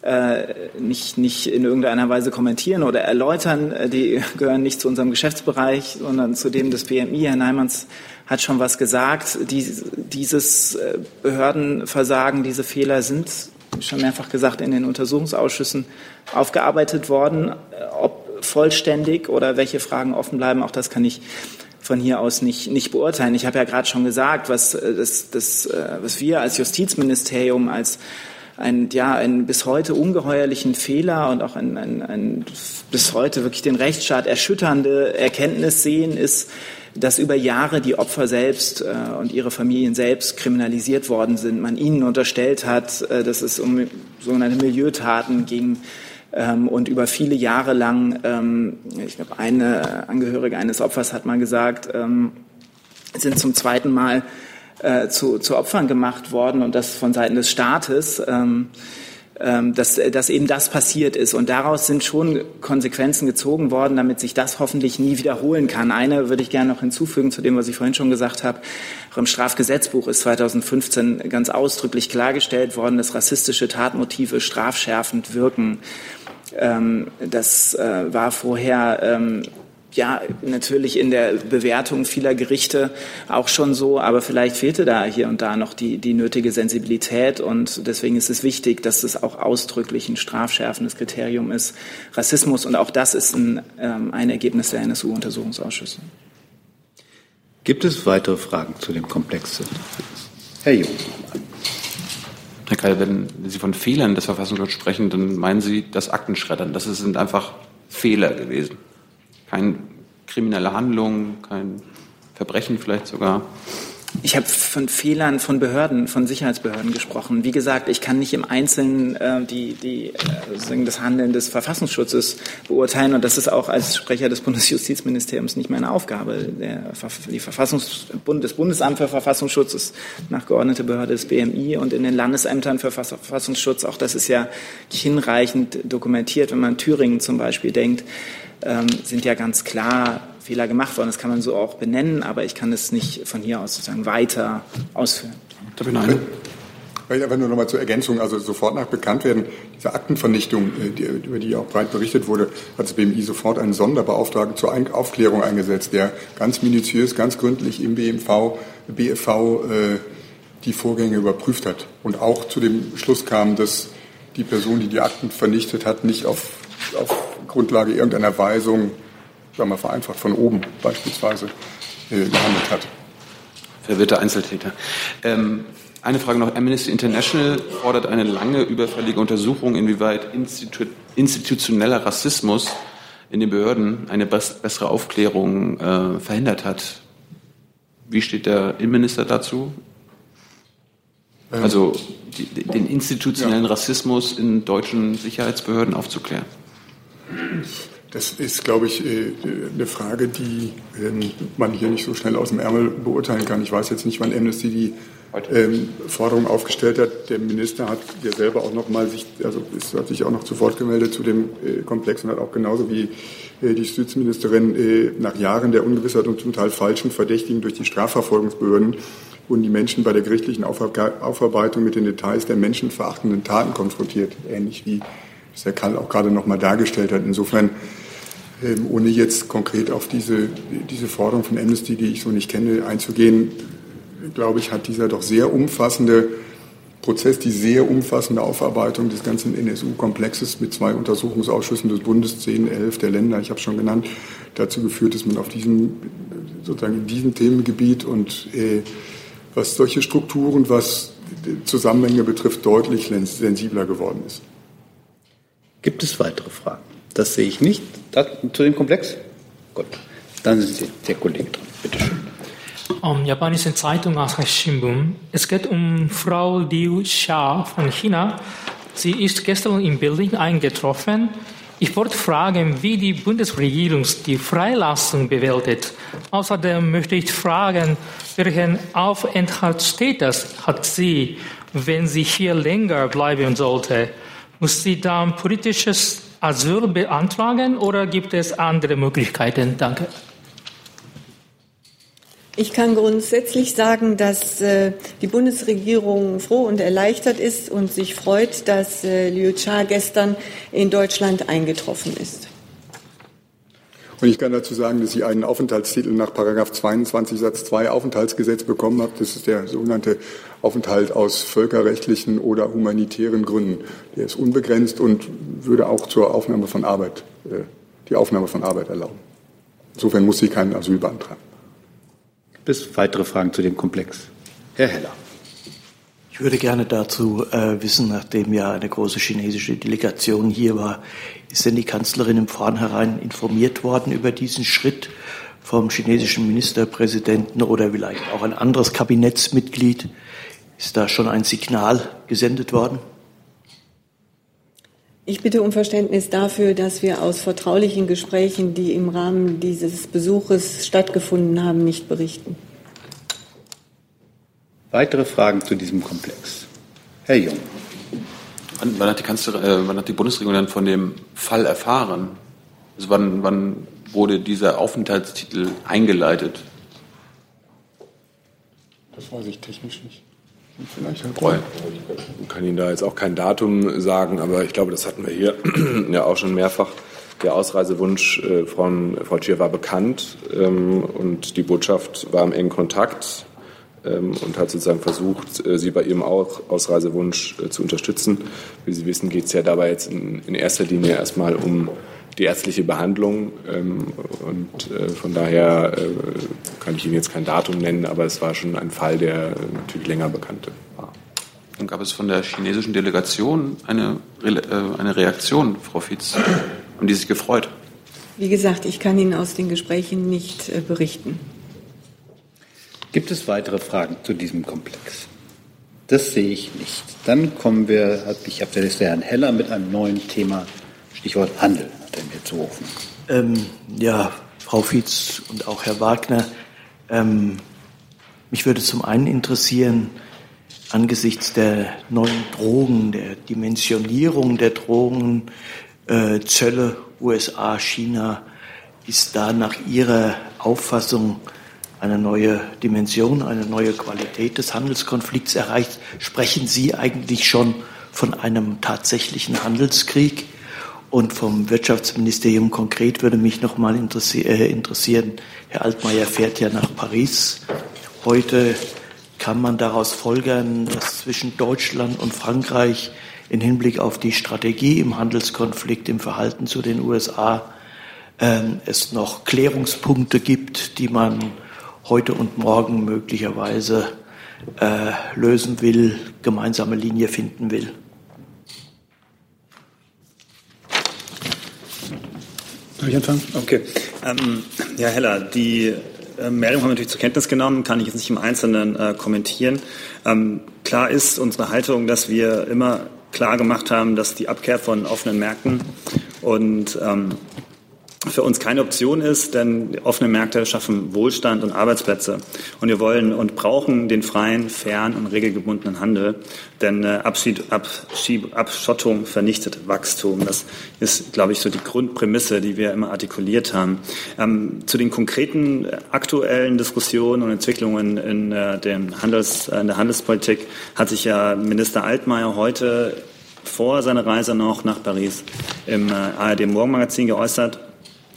äh, nicht, nicht in irgendeiner Weise kommentieren oder erläutern. Äh, die gehören nicht zu unserem Geschäftsbereich, sondern zu dem des BMI. Herr Neimanns hat schon was gesagt. Die, dieses äh, Behördenversagen, diese Fehler sind, schon mehrfach gesagt, in den Untersuchungsausschüssen aufgearbeitet worden. Ob vollständig oder welche Fragen offen bleiben, auch das kann ich von hier aus nicht, nicht beurteilen. Ich habe ja gerade schon gesagt, was, das, das, was wir als Justizministerium als einen, ja, einen bis heute ungeheuerlichen Fehler und auch ein, ein, ein bis heute wirklich den Rechtsstaat erschütternde Erkenntnis sehen, ist, dass über Jahre die Opfer selbst äh, und ihre Familien selbst kriminalisiert worden sind. Man ihnen unterstellt hat, äh, dass es um sogenannte Milieutaten ging ähm, und über viele Jahre lang, ähm, ich glaube, eine Angehörige eines Opfers hat mal gesagt, ähm, sind zum zweiten Mal äh, zu, zu Opfern gemacht worden und das von Seiten des Staates. Ähm, ähm, dass, dass eben das passiert ist. Und daraus sind schon Konsequenzen gezogen worden, damit sich das hoffentlich nie wiederholen kann. Eine würde ich gerne noch hinzufügen zu dem, was ich vorhin schon gesagt habe. Auch im Strafgesetzbuch ist 2015 ganz ausdrücklich klargestellt worden, dass rassistische Tatmotive strafschärfend wirken. Ähm, das äh, war vorher ähm, ja, natürlich in der Bewertung vieler Gerichte auch schon so, aber vielleicht fehlte da hier und da noch die, die nötige Sensibilität und deswegen ist es wichtig, dass es auch ausdrücklich ein strafschärfendes Kriterium ist. Rassismus und auch das ist ein, ähm, ein Ergebnis der NSU-Untersuchungsausschüsse. Gibt es weitere Fragen zu dem Komplex? Herr Jung. Herr Keil, wenn Sie von Fehlern des Verfassungsschutzes sprechen, dann meinen Sie das Aktenschreddern. Das sind einfach Fehler gewesen keine kriminelle Handlung, kein Verbrechen vielleicht sogar. Ich habe von Fehlern von Behörden, von Sicherheitsbehörden gesprochen. Wie gesagt, ich kann nicht im Einzelnen äh, die, die, äh, das Handeln des Verfassungsschutzes beurteilen und das ist auch als Sprecher des Bundesjustizministeriums nicht meine Aufgabe. Der, die Verfassungs, das Bundesamt für Verfassungsschutz ist nachgeordnete Behörde des BMI und in den Landesämtern für Verfassungsschutz, auch das ist ja hinreichend dokumentiert, wenn man Thüringen zum Beispiel denkt, sind ja ganz klar Fehler gemacht worden. Das kann man so auch benennen, aber ich kann es nicht von hier aus sozusagen weiter ausführen. Darf ich noch eine? Weil aber nur noch mal zur Ergänzung, also sofort nach Bekanntwerden dieser Aktenvernichtung, äh, die, über die auch breit berichtet wurde, hat das BMI sofort einen Sonderbeauftragten zur Aufklärung eingesetzt, der ganz minutiös, ganz gründlich im BMV, BFV äh, die Vorgänge überprüft hat und auch zu dem Schluss kam, dass die Person, die die Akten vernichtet hat, nicht auf, auf Grundlage irgendeiner Weisung, sagen wir vereinfacht von oben beispielsweise, äh, gehandelt hat. Verwirrte Einzeltäter. Ähm, eine Frage noch. Amnesty International fordert eine lange überfällige Untersuchung, inwieweit Institu institutioneller Rassismus in den Behörden eine bessere Aufklärung äh, verhindert hat. Wie steht der Innenminister dazu? Ähm, also die, den institutionellen ja. Rassismus in deutschen Sicherheitsbehörden aufzuklären. Das ist, glaube ich, äh, eine Frage, die ähm, man hier nicht so schnell aus dem Ärmel beurteilen kann. Ich weiß jetzt nicht, wann Amnesty die ähm, Forderung aufgestellt hat. Der Minister hat ja selber auch noch mal sich, also ist, hat sich auch noch zu Wort gemeldet zu dem äh, Komplex und hat auch genauso wie äh, die Justizministerin nach Jahren der Ungewissheit und zum Teil falschen Verdächtigen durch die Strafverfolgungsbehörden wurden die Menschen bei der gerichtlichen Aufarbeitung mit den Details der menschenverachtenden Taten konfrontiert, ähnlich wie das Herr Kall auch gerade noch mal dargestellt hat. Insofern, ähm, ohne jetzt konkret auf diese, diese Forderung von Amnesty, die ich so nicht kenne, einzugehen, glaube ich, hat dieser doch sehr umfassende Prozess, die sehr umfassende Aufarbeitung des ganzen NSU-Komplexes mit zwei Untersuchungsausschüssen des Bundes, 10, 11 der Länder, ich habe es schon genannt, dazu geführt, dass man auf diesem, sozusagen in diesem Themengebiet und äh, was solche Strukturen, was Zusammenhänge betrifft, deutlich sensibler geworden ist. Gibt es weitere Fragen? Das sehe ich nicht. Das, zu dem Komplex? Gut. Dann sind der Kollege dran. Bitte schön. Um, japanische Zeitung Asahi Shimbun. Es geht um Frau Liu Xia von China. Sie ist gestern in Berlin eingetroffen. Ich wollte fragen, wie die Bundesregierung die Freilassung bewertet. Außerdem möchte ich fragen, welchen Aufenthaltsstatus hat sie, wenn sie hier länger bleiben sollte? Muss sie dann politisches Asyl beantragen oder gibt es andere Möglichkeiten? Danke. Ich kann grundsätzlich sagen, dass äh, die Bundesregierung froh und erleichtert ist und sich freut, dass äh, Liu Cha gestern in Deutschland eingetroffen ist. Und ich kann dazu sagen, dass ich einen Aufenthaltstitel nach Paragraph 22 Satz 2 Aufenthaltsgesetz bekommen habe. Das ist der sogenannte Aufenthalt aus völkerrechtlichen oder humanitären Gründen. Der ist unbegrenzt und würde auch zur Aufnahme von Arbeit, äh, die Aufnahme von Arbeit erlauben. Insofern muss sie keinen Asyl beantragen. Bis weitere Fragen zu dem Komplex. Herr Heller. Ich würde gerne dazu äh, wissen, nachdem ja eine große chinesische Delegation hier war, ist denn die Kanzlerin im Vornherein informiert worden über diesen Schritt vom chinesischen Ministerpräsidenten oder vielleicht auch ein anderes Kabinettsmitglied? Ist da schon ein Signal gesendet worden? Ich bitte um Verständnis dafür, dass wir aus vertraulichen Gesprächen, die im Rahmen dieses Besuches stattgefunden haben, nicht berichten. Weitere Fragen zu diesem Komplex? Herr Jung. Wann, wann hat, die Kanzler, äh, wann hat die Bundesregierung dann von dem Fall erfahren? Also wann, wann wurde dieser Aufenthaltstitel eingeleitet? Das weiß ich technisch nicht. Vielleicht halt Ich kann Ihnen da jetzt auch kein Datum sagen, aber ich glaube, das hatten wir hier *clears throat* ja auch schon mehrfach. Der Ausreisewunsch äh, von Frau Tschier war bekannt ähm, und die Botschaft war im engen Kontakt und hat sozusagen versucht, äh, sie bei ihrem Ausreisewunsch äh, zu unterstützen. Wie Sie wissen, geht es ja dabei jetzt in erster Linie erstmal um die ärztliche Behandlung. Ähm, und äh, von daher kann ich Ihnen jetzt kein Datum nennen, aber es war schon ein Fall, der natürlich länger bekannt war. Dann gab es von der chinesischen Delegation eine, eine Reaktion, Frau Fietz. Haben die sich gefreut? Wie gesagt, ich kann Ihnen aus den Gesprächen nicht berichten. Gibt es weitere Fragen zu diesem Komplex? Das sehe ich nicht. Dann kommen wir, habe ich auf der Liste Herrn Heller mit einem neuen Thema, Stichwort Handel denn mir zurufen? Ähm, ja, Frau Fietz und auch Herr Wagner, ähm, mich würde zum einen interessieren, angesichts der neuen Drogen, der Dimensionierung der Drogen, äh, Zölle, USA, China, ist da nach Ihrer Auffassung eine neue Dimension, eine neue Qualität des Handelskonflikts erreicht? Sprechen Sie eigentlich schon von einem tatsächlichen Handelskrieg? Und vom Wirtschaftsministerium konkret würde mich noch mal interessi äh, interessieren, Herr Altmaier fährt ja nach Paris. Heute kann man daraus folgern, dass zwischen Deutschland und Frankreich in Hinblick auf die Strategie im Handelskonflikt, im Verhalten zu den USA, äh, es noch Klärungspunkte gibt, die man heute und morgen möglicherweise äh, lösen will, gemeinsame Linie finden will. Darf ich anfangen? Okay. Ähm, ja, Heller, die äh, Meldung haben wir natürlich zur Kenntnis genommen, kann ich jetzt nicht im Einzelnen äh, kommentieren. Ähm, klar ist unsere Haltung, dass wir immer klar gemacht haben, dass die Abkehr von offenen Märkten und ähm, für uns keine Option ist, denn offene Märkte schaffen Wohlstand und Arbeitsplätze. Und wir wollen und brauchen den freien, fairen und regelgebundenen Handel, denn äh, Abschied, Abschieb, Abschottung vernichtet Wachstum. Das ist, glaube ich, so die Grundprämisse, die wir immer artikuliert haben. Ähm, zu den konkreten äh, aktuellen Diskussionen und Entwicklungen in, äh, dem Handels, äh, in der Handelspolitik hat sich ja Minister Altmaier heute vor seiner Reise noch nach Paris im ARD Morgenmagazin geäußert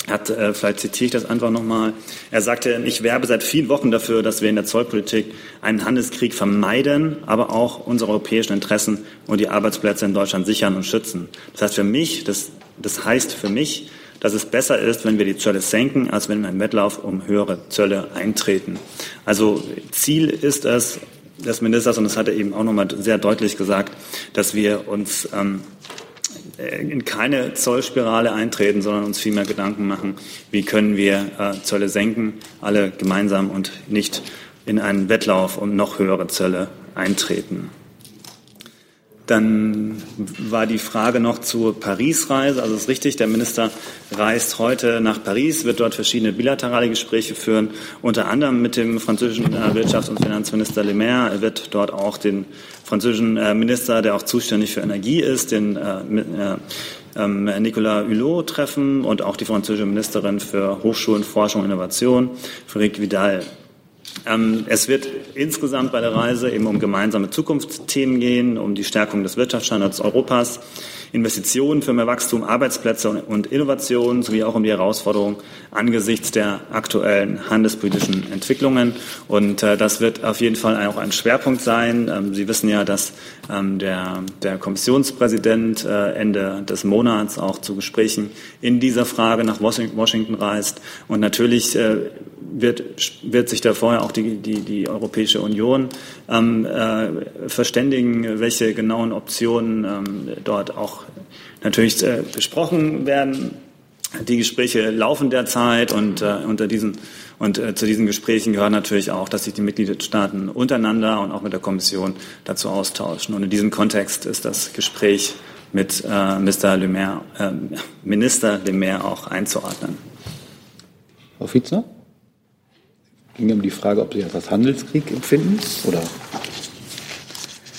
hat, äh, vielleicht zitiere ich das einfach nochmal, er sagte, ich werbe seit vielen Wochen dafür, dass wir in der Zollpolitik einen Handelskrieg vermeiden, aber auch unsere europäischen Interessen und die Arbeitsplätze in Deutschland sichern und schützen. Das heißt für mich, das, das heißt für mich, dass es besser ist, wenn wir die Zölle senken, als wenn wir in einen Wettlauf um höhere Zölle eintreten. Also Ziel ist es des Ministers, und das hat er eben auch nochmal sehr deutlich gesagt, dass wir uns ähm, äh, in keine Zollspirale eintreten, sondern uns vielmehr Gedanken machen, wie können wir äh, Zölle senken, alle gemeinsam und nicht in einen Wettlauf um noch höhere Zölle eintreten. Dann war die Frage noch zur Paris-Reise. Also es ist richtig, der Minister reist heute nach Paris, wird dort verschiedene bilaterale Gespräche führen, unter anderem mit dem französischen äh, Wirtschafts- und Finanzminister Le Maire. Er wird dort auch den französischen äh, Minister, der auch zuständig für Energie ist, den äh, ähm, Nicolas Hulot treffen und auch die französische Ministerin für Hochschulen, Forschung und Innovation, Frédéric Vidal. Ähm, es wird insgesamt bei der Reise eben um gemeinsame Zukunftsthemen gehen, um die Stärkung des Wirtschaftsstandorts Europas, Investitionen für mehr Wachstum, Arbeitsplätze und Innovationen sowie auch um die Herausforderungen angesichts der aktuellen handelspolitischen Entwicklungen. Und äh, das wird auf jeden Fall auch ein Schwerpunkt sein. Ähm, Sie wissen ja, dass ähm, der, der Kommissionspräsident äh, Ende des Monats auch zu Gesprächen in dieser Frage nach Washington reist. Und natürlich äh, wird, wird sich da vorher auch die, die, die Europäische Union ähm, äh, verständigen, welche genauen Optionen ähm, dort auch natürlich äh, besprochen werden. Die Gespräche laufen derzeit und äh, unter diesen und äh, zu diesen Gesprächen gehört natürlich auch, dass sich die Mitgliedstaaten untereinander und auch mit der Kommission dazu austauschen. Und in diesem Kontext ist das Gespräch mit Mr. Le Maire, Minister Le Maire auch einzuordnen. Frau Fitzner? ging um die Frage, ob Sie das als Handelskrieg empfinden oder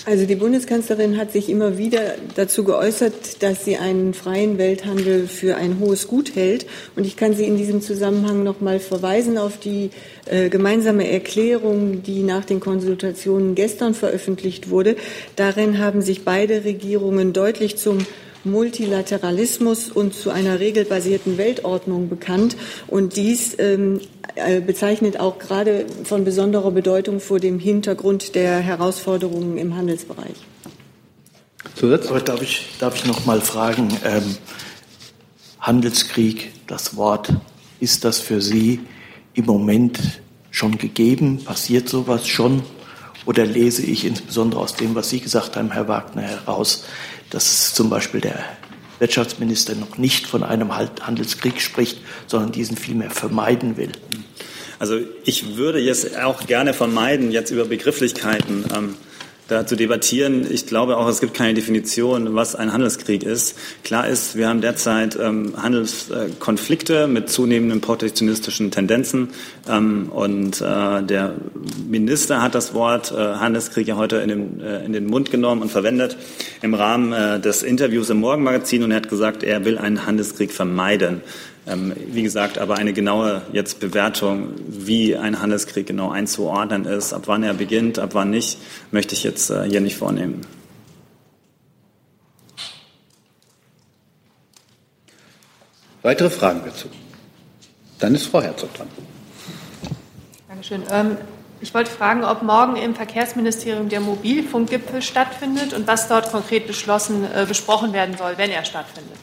also die Bundeskanzlerin hat sich immer wieder dazu geäußert, dass sie einen freien Welthandel für ein hohes Gut hält. Und ich kann Sie in diesem Zusammenhang noch mal verweisen auf die äh, gemeinsame Erklärung, die nach den Konsultationen gestern veröffentlicht wurde. Darin haben sich beide Regierungen deutlich zum Multilateralismus und zu einer regelbasierten Weltordnung bekannt. Und dies ähm, äh, bezeichnet auch gerade von besonderer Bedeutung vor dem Hintergrund der Herausforderungen im Handelsbereich. Zusatz? Aber darf ich, darf ich noch mal fragen, ähm, Handelskrieg, das Wort, ist das für Sie im Moment schon gegeben? Passiert sowas schon? Oder lese ich insbesondere aus dem, was Sie gesagt haben, Herr Wagner, heraus, dass zum Beispiel der Wirtschaftsminister noch nicht von einem Handelskrieg spricht, sondern diesen vielmehr vermeiden will. Also ich würde jetzt auch gerne vermeiden, jetzt über Begrifflichkeiten ähm, da zu debattieren. Ich glaube auch, es gibt keine Definition, was ein Handelskrieg ist. Klar ist, wir haben derzeit ähm, Handelskonflikte mit zunehmenden protektionistischen Tendenzen. Ähm, und äh, der Minister hat das Wort äh, Handelskrieg ja heute in den, äh, in den Mund genommen und verwendet im Rahmen äh, des Interviews im Morgenmagazin. Und er hat gesagt, er will einen Handelskrieg vermeiden. Ähm, wie gesagt, aber eine genaue jetzt Bewertung, wie ein Handelskrieg genau einzuordnen ist, ab wann er beginnt, ab wann nicht, möchte ich jetzt äh, hier nicht vornehmen. Weitere Fragen dazu? Dann ist Frau Herzog dran. Dankeschön. Ähm, ich wollte fragen, ob morgen im Verkehrsministerium der Mobilfunkgipfel stattfindet und was dort konkret beschlossen, äh, besprochen werden soll, wenn er stattfindet.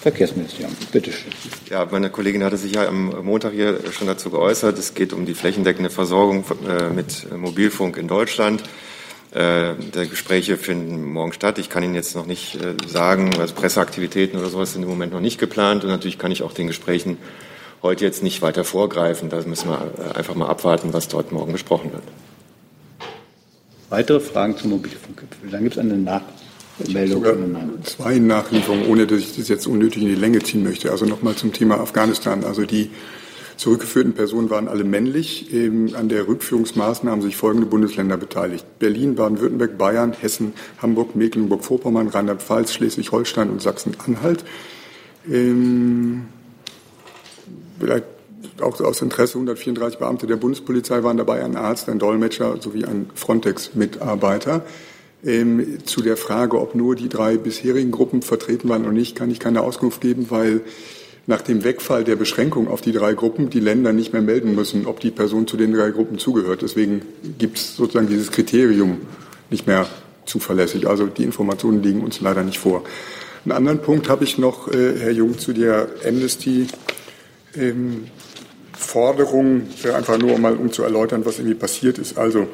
Verkehrsministerium. Bitte schön. Ja, meine Kollegin hatte sich ja am Montag hier schon dazu geäußert. Es geht um die flächendeckende Versorgung äh, mit Mobilfunk in Deutschland. Äh, die Gespräche finden morgen statt. Ich kann Ihnen jetzt noch nicht äh, sagen, also Presseaktivitäten oder sowas sind im Moment noch nicht geplant. Und natürlich kann ich auch den Gesprächen heute jetzt nicht weiter vorgreifen. Da müssen wir einfach mal abwarten, was dort morgen besprochen wird. Weitere Fragen zum Mobilfunkgipfel? Dann gibt es eine Nach Meldung. Zwei Nachlieferungen, ohne dass ich das jetzt unnötig in die Länge ziehen möchte. Also nochmal zum Thema Afghanistan. Also die zurückgeführten Personen waren alle männlich. An der Rückführungsmaßnahme haben sich folgende Bundesländer beteiligt. Berlin, Baden-Württemberg, Bayern, Hessen, Hamburg, Mecklenburg-Vorpommern, Rheinland-Pfalz, Schleswig-Holstein und Sachsen-Anhalt. Ähm, vielleicht auch aus Interesse 134 Beamte der Bundespolizei waren dabei, ein Arzt, ein Dolmetscher sowie ein Frontex-Mitarbeiter. Ähm, zu der Frage, ob nur die drei bisherigen Gruppen vertreten waren oder nicht, kann ich keine Auskunft geben, weil nach dem Wegfall der Beschränkung auf die drei Gruppen die Länder nicht mehr melden müssen, ob die Person zu den drei Gruppen zugehört. Deswegen gibt es sozusagen dieses Kriterium nicht mehr zuverlässig. Also die Informationen liegen uns leider nicht vor. Einen anderen Punkt habe ich noch, äh, Herr Jung, zu der Amnesty. Ähm, Forderung, äh, einfach nur mal um zu erläutern, was irgendwie passiert ist. Also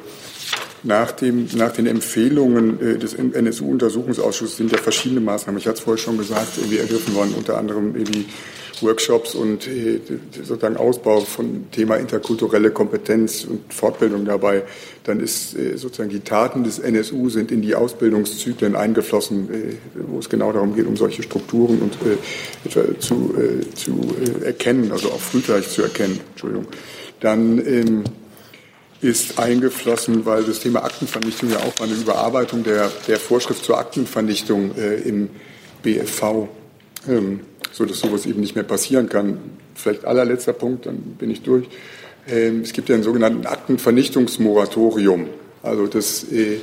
nach, dem, nach den Empfehlungen äh, des NSU-Untersuchungsausschusses sind ja verschiedene Maßnahmen, ich hatte es vorher schon gesagt, irgendwie ergriffen worden, unter anderem irgendwie Workshops und äh, sozusagen Ausbau von Thema interkulturelle Kompetenz und Fortbildung dabei, dann ist äh, sozusagen die Taten des NSU sind in die Ausbildungszyklen eingeflossen, äh, wo es genau darum geht, um solche Strukturen und zu, zu erkennen, also auch frühzeitig zu erkennen. Entschuldigung. Dann ähm, ist eingeflossen, weil das Thema Aktenvernichtung ja auch eine Überarbeitung der, der Vorschrift zur Aktenvernichtung im BFV ähm, so dass sowas eben nicht mehr passieren kann. Vielleicht allerletzter Punkt, dann bin ich durch. Ähm, es gibt ja einen sogenannten Aktenvernichtungsmoratorium. Also dass äh,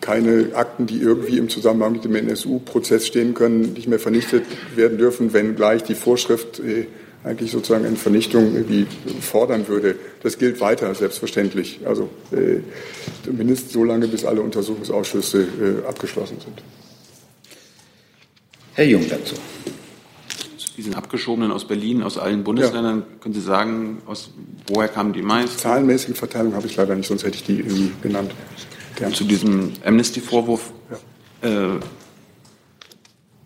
keine Akten, die irgendwie im Zusammenhang mit dem NSU-Prozess stehen können, nicht mehr vernichtet werden dürfen, wenn gleich die Vorschrift äh, eigentlich sozusagen eine Vernichtung irgendwie fordern würde. Das gilt weiter, selbstverständlich. Also äh, zumindest so lange, bis alle Untersuchungsausschüsse abgeschlossen sind. Herr Jung dazu diesen Abgeschobenen aus Berlin, aus allen Bundesländern, ja. können Sie sagen, aus, woher kamen die meist? Zahlenmäßige Verteilung habe ich leider nicht, sonst hätte ich die irgendwie genannt. Gern. Zu diesem Amnesty-Vorwurf, ja. äh,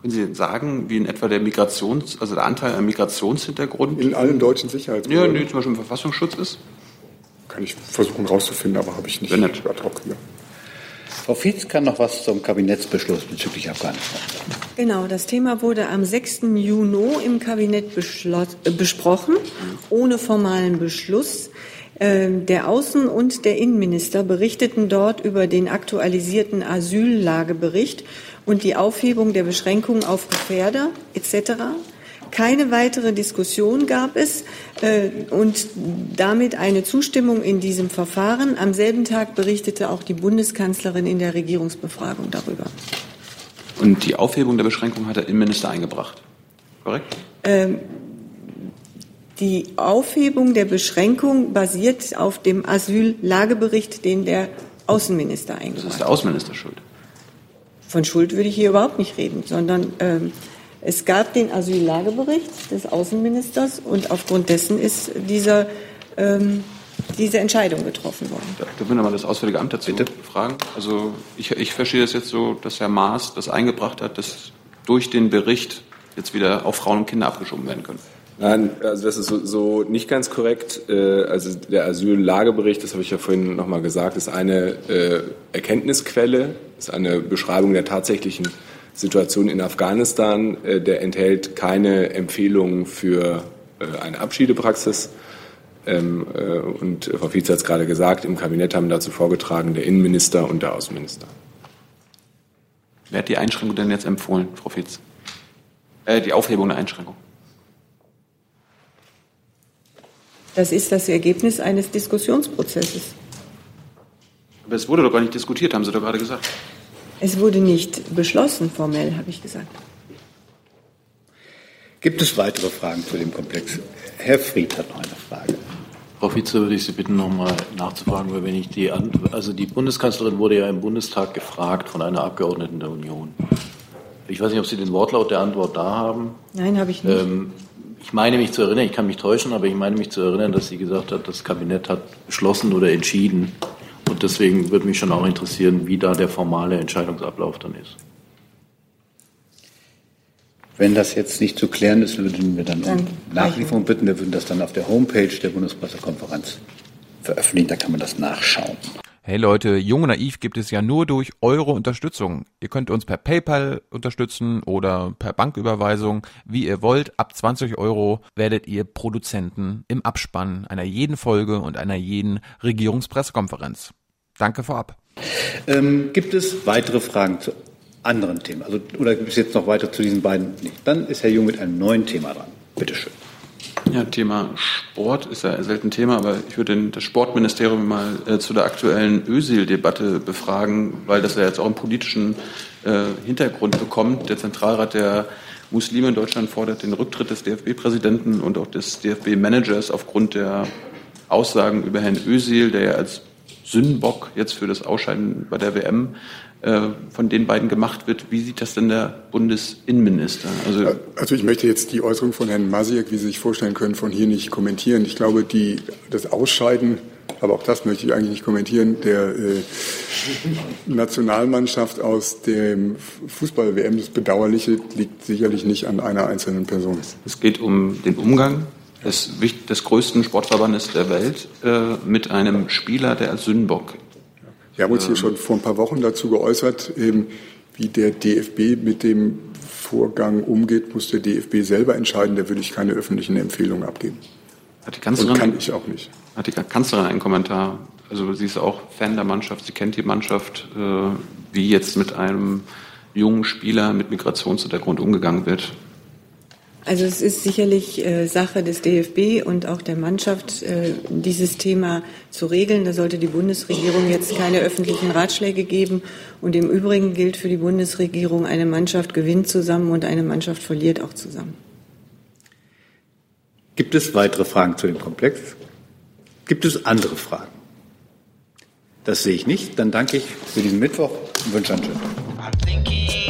können Sie sagen, wie in etwa der Migrations-, also der Anteil an Migrationshintergrund? In allen deutschen Sicherheitsbehörden? Ja, nee, zum Beispiel im Verfassungsschutz ist? Kann ich versuchen rauszufinden, aber habe ich nicht. Wenn nicht. Ad hoc, ja. Frau Fietz kann noch was zum Kabinettsbeschluss bezüglich Afghanistan sagen. Genau, das Thema wurde am 6. Juni im Kabinett äh, besprochen, ohne formalen Beschluss. Ähm, der Außen- und der Innenminister berichteten dort über den aktualisierten Asyllagebericht und die Aufhebung der Beschränkungen auf Gefährder etc. Keine weitere Diskussion gab es äh, und damit eine Zustimmung in diesem Verfahren. Am selben Tag berichtete auch die Bundeskanzlerin in der Regierungsbefragung darüber. Und die Aufhebung der Beschränkung hat der Innenminister eingebracht, korrekt? Ähm, die Aufhebung der Beschränkung basiert auf dem Asyllagebericht, den der Außenminister eingebracht hat. Das ist der Außenminister schuld. Von Schuld würde ich hier überhaupt nicht reden, sondern ähm, es gab den Asyllagebericht des Außenministers und aufgrund dessen ist dieser, ähm, diese Entscheidung getroffen worden. Da, da will mal das Auswärtige Amt dazu Bitte? fragen. Also ich, ich verstehe das jetzt so, dass Herr Maas das eingebracht hat, dass durch den Bericht jetzt wieder auf Frauen und Kinder abgeschoben werden können. Nein, also das ist so, so nicht ganz korrekt. Äh, also der Asyllagebericht, das habe ich ja vorhin nochmal gesagt, ist eine äh, Erkenntnisquelle, ist eine Beschreibung der tatsächlichen Situation in Afghanistan. Äh, der enthält keine Empfehlungen für eine Abschiedepraxis. Ähm, äh, und Frau Vize hat es gerade gesagt, im Kabinett haben dazu vorgetragen der Innenminister und der Außenminister. Wer hat die Einschränkung denn jetzt empfohlen, Frau Vize? Äh, die Aufhebung der Einschränkung. Das ist das Ergebnis eines Diskussionsprozesses. Aber es wurde doch gar nicht diskutiert, haben Sie doch gerade gesagt. Es wurde nicht beschlossen, formell, habe ich gesagt. Gibt es weitere Fragen zu dem Komplex? Herr Fried hat noch eine Frage. Frau Vize, würde ich Sie bitten, noch mal nachzufragen, weil wenn ich die, also die Bundeskanzlerin wurde ja im Bundestag gefragt von einer Abgeordneten der Union. Ich weiß nicht, ob Sie den Wortlaut der Antwort da haben. Nein, habe ich nicht. Ähm, ich meine mich zu erinnern, ich kann mich täuschen, aber ich meine mich zu erinnern, dass sie gesagt hat, das Kabinett hat beschlossen oder entschieden, und deswegen würde mich schon auch interessieren, wie da der formale Entscheidungsablauf dann ist. Wenn das jetzt nicht zu klären ist, würden wir dann um Nachlieferung bitten. Wir würden das dann auf der Homepage der Bundespressekonferenz veröffentlichen. Da kann man das nachschauen. Hey Leute, Jung und Naiv gibt es ja nur durch eure Unterstützung. Ihr könnt uns per PayPal unterstützen oder per Banküberweisung, wie ihr wollt. Ab 20 Euro werdet ihr Produzenten im Abspann einer jeden Folge und einer jeden Regierungspressekonferenz. Danke vorab. Ähm, gibt es weitere Fragen zu anderen Themen? Also, oder gibt es jetzt noch weiter zu diesen beiden? Nicht. Dann ist Herr Jung mit einem neuen Thema dran. Bitte schön. Ja, Thema Sport ist ja ein selten Thema, aber ich würde das Sportministerium mal äh, zu der aktuellen Ösil-Debatte befragen, weil das ja jetzt auch einen politischen äh, Hintergrund bekommt. Der Zentralrat der Muslime in Deutschland fordert den Rücktritt des DFB-Präsidenten und auch des DFB-Managers aufgrund der Aussagen über Herrn Ösil, der ja als Sündenbock jetzt für das Ausscheiden bei der WM von den beiden gemacht wird. Wie sieht das denn der Bundesinnenminister? Also, also ich möchte jetzt die Äußerung von Herrn Masiek, wie Sie sich vorstellen können, von hier nicht kommentieren. Ich glaube, die, das Ausscheiden aber auch das möchte ich eigentlich nicht kommentieren, der äh, Nationalmannschaft aus dem Fußball-WM, das Bedauerliche liegt sicherlich nicht an einer einzelnen Person. Es geht um den Umgang des, des größten Sportverbandes der Welt äh, mit einem Spieler, der als Sündenbock. Wir haben uns hier schon vor ein paar Wochen dazu geäußert, eben, wie der DFB mit dem Vorgang umgeht, muss der DFB selber entscheiden. Da würde ich keine öffentlichen Empfehlungen abgeben. Hat die Kanzlerin, Und kann ich auch nicht. Hat die Kanzlerin einen Kommentar? Also sie ist auch Fan der Mannschaft, sie kennt die Mannschaft, äh, wie jetzt mit einem jungen Spieler mit Migrationshintergrund umgegangen wird. Also es ist sicherlich äh, Sache des DFB und auch der Mannschaft, äh, dieses Thema zu regeln. Da sollte die Bundesregierung jetzt keine öffentlichen Ratschläge geben. Und im Übrigen gilt für die Bundesregierung, eine Mannschaft gewinnt zusammen und eine Mannschaft verliert auch zusammen. Gibt es weitere Fragen zu dem Komplex? Gibt es andere Fragen? Das sehe ich nicht. Dann danke ich für diesen Mittwoch und wünsche einen schönen Tag.